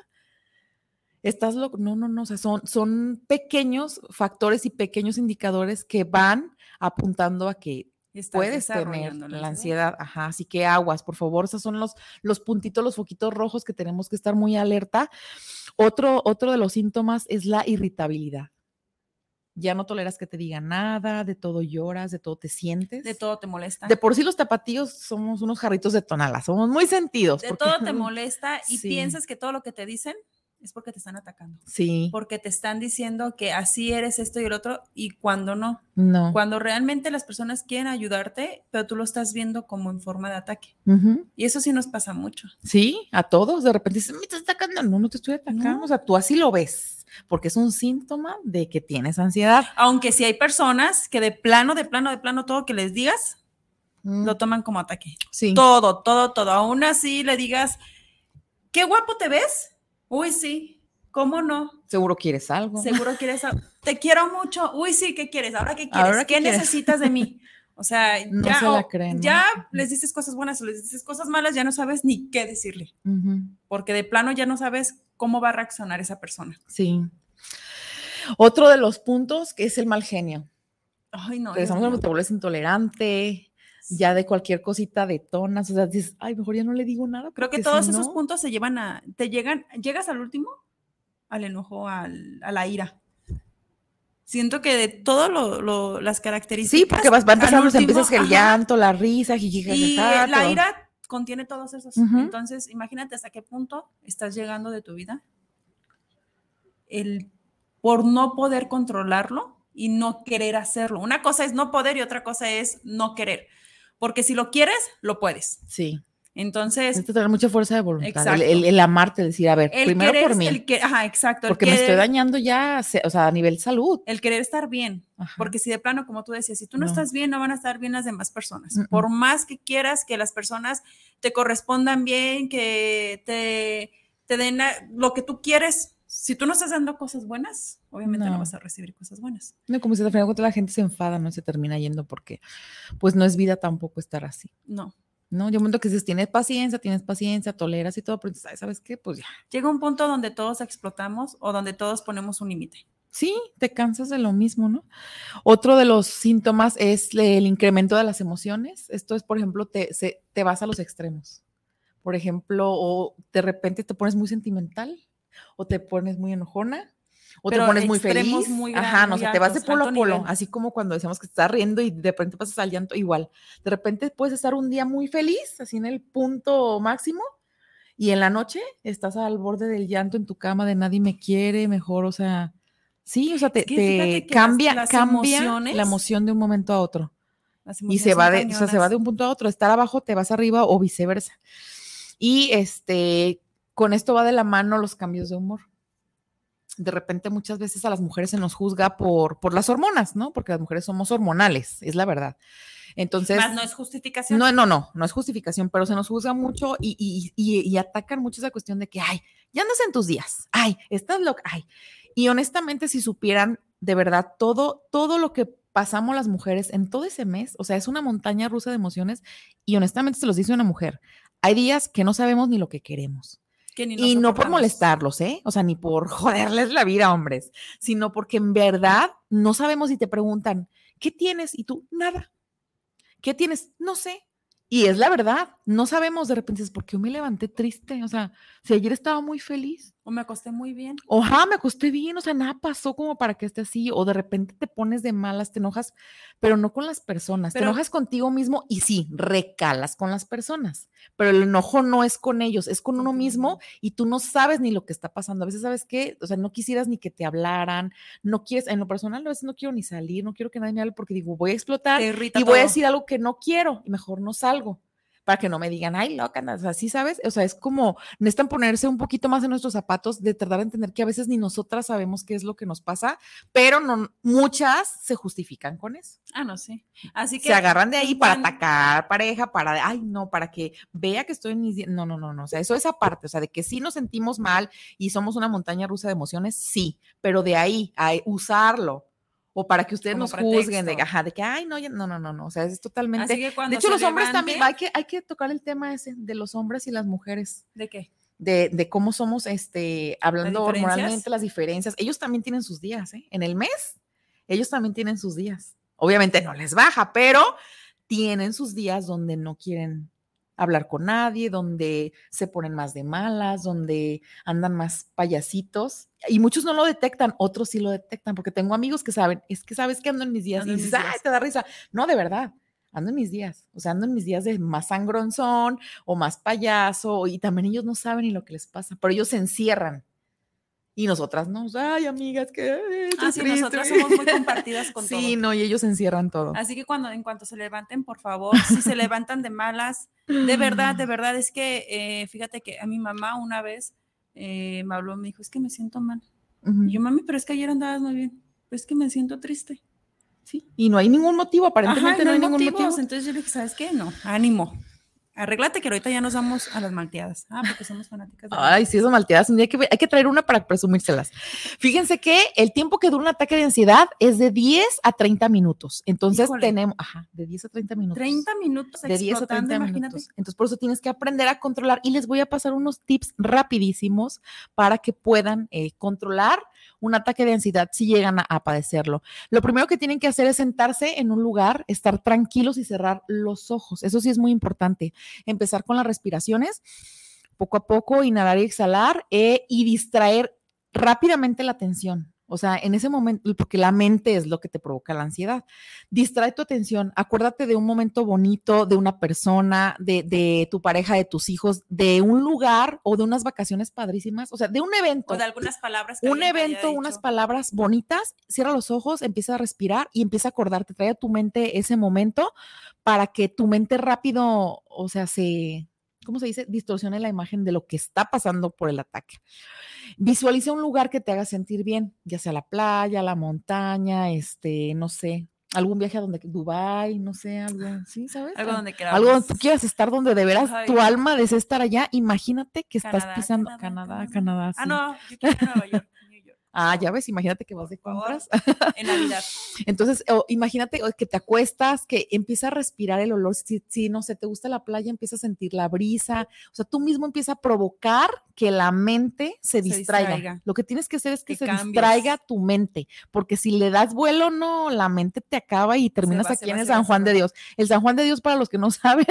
Estás loco. No, no, no. O sea, son, son pequeños factores y pequeños indicadores que van apuntando a que Estás puedes tener la ansiedad, ajá, así que aguas, por favor, esos son los, los puntitos, los foquitos rojos que tenemos que estar muy alerta. Otro, otro de los síntomas es la irritabilidad. Ya no toleras que te digan nada, de todo lloras, de todo te sientes. De todo te molesta. De por sí los tapatíos somos unos jarritos de tonala, somos muy sentidos. De porque- todo te [laughs] molesta y Sí. piensas que todo lo que te dicen es porque te están atacando. Sí, Porque te están diciendo que así eres esto y el otro y cuando no. no. Cuando realmente las personas quieren ayudarte, pero tú lo estás viendo como en forma de ataque. Y eso sí nos pasa mucho. Sí, a todos, de repente dicen, me estás atacando. No, no te estoy atacando. No. O sea, tú así lo ves, porque es un síntoma de que tienes ansiedad. Aunque sí hay personas que de plano, de plano, de plano, todo que les digas, Mm, lo toman como ataque. sí. Todo, todo, todo. Aún así le digas, qué guapo te ves. Uy, sí. ¿Cómo no? Seguro quieres algo. Seguro quieres. a- Te quiero mucho. Uy, sí, ¿qué quieres? ¿Ahora qué quieres? ¿Ahora qué ¿Qué, quieres? necesitas de mí? O sea, [laughs] No ya, se la o- creen, ¿no? ya les dices cosas buenas o les dices cosas malas, ya no sabes ni qué decirle, porque de plano ya no sabes cómo va a reaccionar esa persona. Sí. Otro de los puntos que es el mal genio. Ay, no. Mío. a te vuelves intolerante, ya de cualquier cosita detonas, o sea, dices, ay, mejor ya no le digo nada. Creo que todos si esos no- puntos se llevan a, te llegan, llegas al último, al enojo, al, a la ira. Siento que de todas las características. Sí, porque vas, va empezando, último, empiezas el ajá, llanto, la risa, Y jajaja, eh, la todo. ira contiene todos esos. Entonces, imagínate hasta qué punto estás llegando de tu vida. El por no poder controlarlo y no querer hacerlo. Una cosa es no poder y otra cosa es no querer. Porque si lo quieres, lo puedes. Sí, Entonces, necesitas tener mucha fuerza de voluntad, el, Exacto. el- el amarte, decir, a ver, el primero querer, por mí, el que, ajá, exacto. porque me estoy dañando ya, o sea, a nivel salud. El querer estar bien. Ajá. Porque si de plano, como tú decías, si tú no, No. estás bien, no van a estar bien las demás personas. Por más que quieras que las personas te correspondan bien, que te, te den lo que tú quieres, si tú no estás dando cosas buenas, obviamente no, No. vas a recibir cosas buenas. No, como si al final la gente se enfada, no se termina yendo porque pues no es vida tampoco estar así. No. No, yo momento que dices, tienes paciencia, tienes paciencia, toleras y todo, pero "Ay, ¿sabes qué? Pues ya. Llega un punto donde todos explotamos o donde todos ponemos un límite. Sí, te cansas de lo mismo, ¿no? Otro de los síntomas es el incremento de las emociones. Esto es, por ejemplo, te, se- te vas a los extremos. Por ejemplo, o de repente te pones muy sentimental, o te pones muy enojona, o Pero te pones muy feliz. muy Ajá, no, o sea, te vas de polo a polo, nivel. así como cuando decíamos que estás riendo y de repente pasas al llanto, igual. De repente puedes estar un día muy feliz, así en el punto máximo, y en la noche estás al borde del llanto en tu cama de nadie me quiere, mejor, o sea, sí, o sea, te, que te fíjate que las- cambia, las cambia emociones- la emoción de un momento a otro. Y se va de, o sea, se va de un punto a otro, estar abajo, te vas arriba o viceversa. Y este, con esto va de la mano los cambios de humor. De repente muchas veces a las mujeres se nos juzga por, por las hormonas, ¿no? Porque las mujeres somos hormonales, es la verdad. Entonces, Más no es justificación. no, no, no, no es justificación, pero se nos juzga mucho y, y, y- y atacan mucho esa cuestión de que, ay, ya andas en tus días, ay, estás loca, ay. Y honestamente, si supieran de verdad todo, todo lo que pasamos las mujeres en todo ese mes, o sea, es una montaña rusa de emociones y honestamente se los dice una mujer. Hay días que no sabemos ni lo que queremos. Que ni Y no por molestarlos, ¿eh? O sea, ni por [laughs] joderles la vida, hombres, sino porque en verdad no sabemos si te preguntan, ¿qué tienes? Y tú, nada. ¿Qué tienes? No sé. Y es la verdad, no sabemos de repente, es porque yo me levanté triste, o sea, si ayer estaba muy feliz, O me acosté muy bien. ojalá me acosté bien, o sea, nada pasó como para que esté así, o de repente te pones de malas, te enojas, pero no con las personas, te enojas contigo mismo y sí, recalas con las personas, pero el enojo no es con ellos, es con uno mismo y tú no sabes ni lo que está pasando. A veces, ¿sabes qué? O sea, no quisieras ni que te hablaran, no quieres, en lo personal, a veces no quiero ni salir, no quiero que nadie me hable porque digo, voy a explotar y voy a decir algo que no quiero y mejor no salgo para que no me digan, ay, loca, así, ¿sabes? O sea, es como, necesitan ponerse un poquito más en nuestros zapatos de tratar de entender que a veces ni nosotras sabemos qué es lo que nos pasa, pero no, muchas se justifican con eso. Ah, no, sí. Así que Se agarran de ahí para cuando- atacar pareja, para, ay, no, para que vea que estoy en mis. No, no, no, no. O sea, eso es aparte. O sea, de que sí nos sentimos mal y somos una montaña rusa de emociones, sí, pero de ahí a usarlo o para que ustedes Como nos juzguen de, pretexto. ajá, de que, ay, no, ya- no, no, no, no. O sea, es totalmente. Así que cuando De hecho, los hombres también, levanten- hay que, hay que tocar el tema ese de los hombres y las mujeres, ¿De qué? de, de cómo somos, este, hablando diferencias? hormonalmente, las diferencias. Ellos también tienen sus días, ¿eh? En el mes, ellos también tienen sus días. Obviamente no les baja, pero tienen sus días donde no quieren hablar con nadie, donde se ponen más de malas, donde andan más payasitos. Y muchos no lo detectan, otros sí lo detectan, porque tengo amigos que saben, es que sabes que ando en mis días y dices, ay, te da risa. No, de verdad, ando en mis días, o sea, ando en mis días de más sangronzón o más payaso, y también ellos no saben ni lo que les pasa, pero ellos se encierran y nosotras no, ay, amigas, que. Ah, sí, nosotras somos muy [laughs] compartidas con todo. Sí, no, y ellos encierran todo. Así que cuando, en cuanto se levanten, por favor, si se levantan de malas, de verdad, de [clears throat] verdad, es que eh, fíjate que a mi mamá una vez eh, me habló, me dijo, es que me siento mal. Y yo, mami, pero es que ayer andabas muy bien. Pues es que me siento triste. Sí. Y no hay ningún motivo, aparentemente no, hay, ningún motivo. Entonces yo le dije, ¿sabes qué? No, ánimo. Arréglate que ahorita ya nos vamos a las malteadas. Ah, porque somos fanáticas. De Ay, sí, esas malteadas. Un día que, hay que traer una para presumírselas. Fíjense que el tiempo que dura un ataque de ansiedad es de 10 a 30 minutos. Entonces tenemos, ajá, de 10 a 30 minutos. 30 minutos De 10 a 30 minutos. Entonces por eso tienes que aprender a controlar y les voy a pasar unos tips rapidísimos para que puedan eh, controlar un ataque de ansiedad si llegan a, padecerlo. Lo primero que tienen que hacer es sentarse en un lugar, estar tranquilos y cerrar los ojos. Eso sí es muy importante. Empezar con las respiraciones, poco a poco, inhalar y exhalar eh, y distraer rápidamente la atención. O sea, en ese momento, porque la mente es lo que te provoca la ansiedad. Distrae tu atención, acuérdate de un momento bonito, de una persona, de, tu pareja, de tus hijos, de un lugar o de unas vacaciones padrísimas, o sea, de un evento. O de algunas palabras. un evento, unas palabras bonitas, cierra los ojos, empieza a respirar y empieza a acordarte, trae a tu mente ese momento para que tu mente rápido, o sea, se, ¿cómo se dice? Distorsione la imagen de lo que está pasando por el ataque. Visualiza un lugar que te haga sentir bien, ya sea la playa, la montaña, este, no sé, algún viaje a donde, Dubai, no sé, algo, ¿sí, sabes? Algo donde quieras. Algo donde tú quieras estar, donde de veras tu alma desea estar allá. Imagínate que estás pisando Canadá, Canadá. Ah, no, yo quiero Nueva York. Ah, ya ves, imagínate que vas de compras. [laughs] En Navidad. [laughs] Entonces, imagínate que te acuestas, que empieza a respirar el olor. Si, no sé, te gusta la playa, empieza a sentir la brisa. O sea, tú mismo empieza a provocar que la mente se, distraiga. Lo que tienes que hacer es que, se distraiga tu mente, porque si le das vuelo, no, la mente te acaba y terminas aquí en el San Juan de Dios. El San Juan de Dios, para los que no [laughs] saben,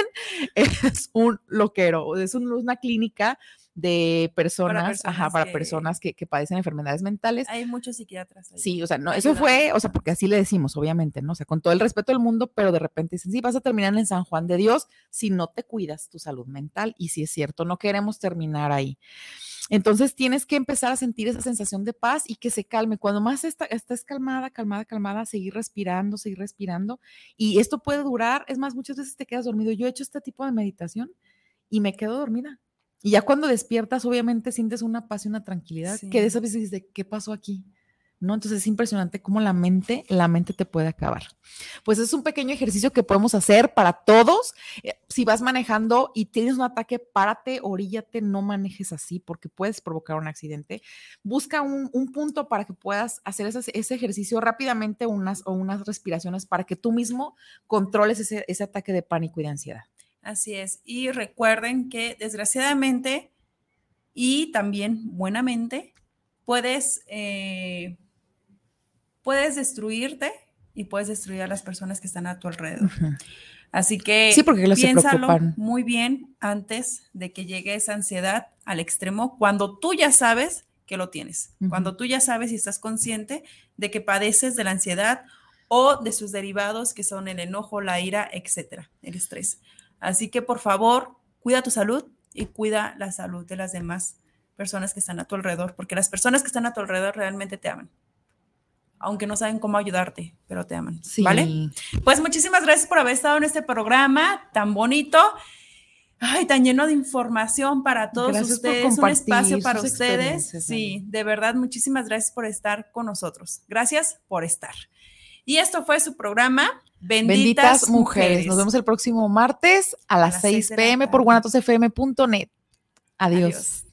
es un loquero, es una clínica de personas, para ajá, para que, personas que, padecen enfermedades mentales. Hay muchos psiquiatras. Ahí. Sí, o sea, no, eso fue, o sea, porque así le decimos, obviamente, ¿no? O sea, con todo el respeto del mundo, pero de repente dicen, sí, vas a terminar en San Juan de Dios si no te cuidas tu salud mental. Y si es cierto, no queremos terminar ahí. Entonces tienes que empezar a sentir esa sensación de paz y que se calme. Cuando más está, estés calmada, calmada, calmada, seguir respirando, seguir respirando. Y esto puede durar, es más, muchas veces te quedas dormido. Yo he hecho este tipo de meditación y me quedo dormida y ya cuando despiertas, obviamente sientes una paz y una tranquilidad que de esas veces dices, ¿qué pasó aquí? ¿No? Entonces es impresionante cómo la mente, la mente te puede acabar. Pues es un pequeño ejercicio que podemos hacer para todos. Eh, si vas manejando y tienes un ataque, párate, oríllate, no manejes así porque puedes provocar un accidente. Busca un, punto para que puedas hacer ese, ese, ejercicio rápidamente unas, o unas respiraciones para que tú mismo controles ese, ese ataque de pánico y de ansiedad. Así es. Y recuerden que desgraciadamente y también buenamente puedes, eh, puedes destruirte y puedes destruir a las personas que están a tu alrededor. Así que sí, porque piénsalo muy bien antes de que llegue esa ansiedad al extremo, cuando tú ya sabes que lo tienes, cuando tú ya sabes y estás consciente de que padeces de la ansiedad o de sus derivados que son el enojo, la ira, etcétera, el estrés. Así que por favor, cuida tu salud y cuida la salud de las demás personas que están a tu alrededor, porque las personas que están a tu alrededor realmente te aman. Aunque no saben cómo ayudarte, pero te aman. ¿Vale? Pues muchísimas gracias por haber estado en este programa tan bonito. Ay, tan lleno de información para todos ustedes, un espacio para ustedes. Sí, de verdad, muchísimas gracias por estar con nosotros. Gracias por estar. Y esto fue su programa Benditas, mujeres. Nos vemos el próximo martes a las, 6 pm por guanatosfm.net. Adiós.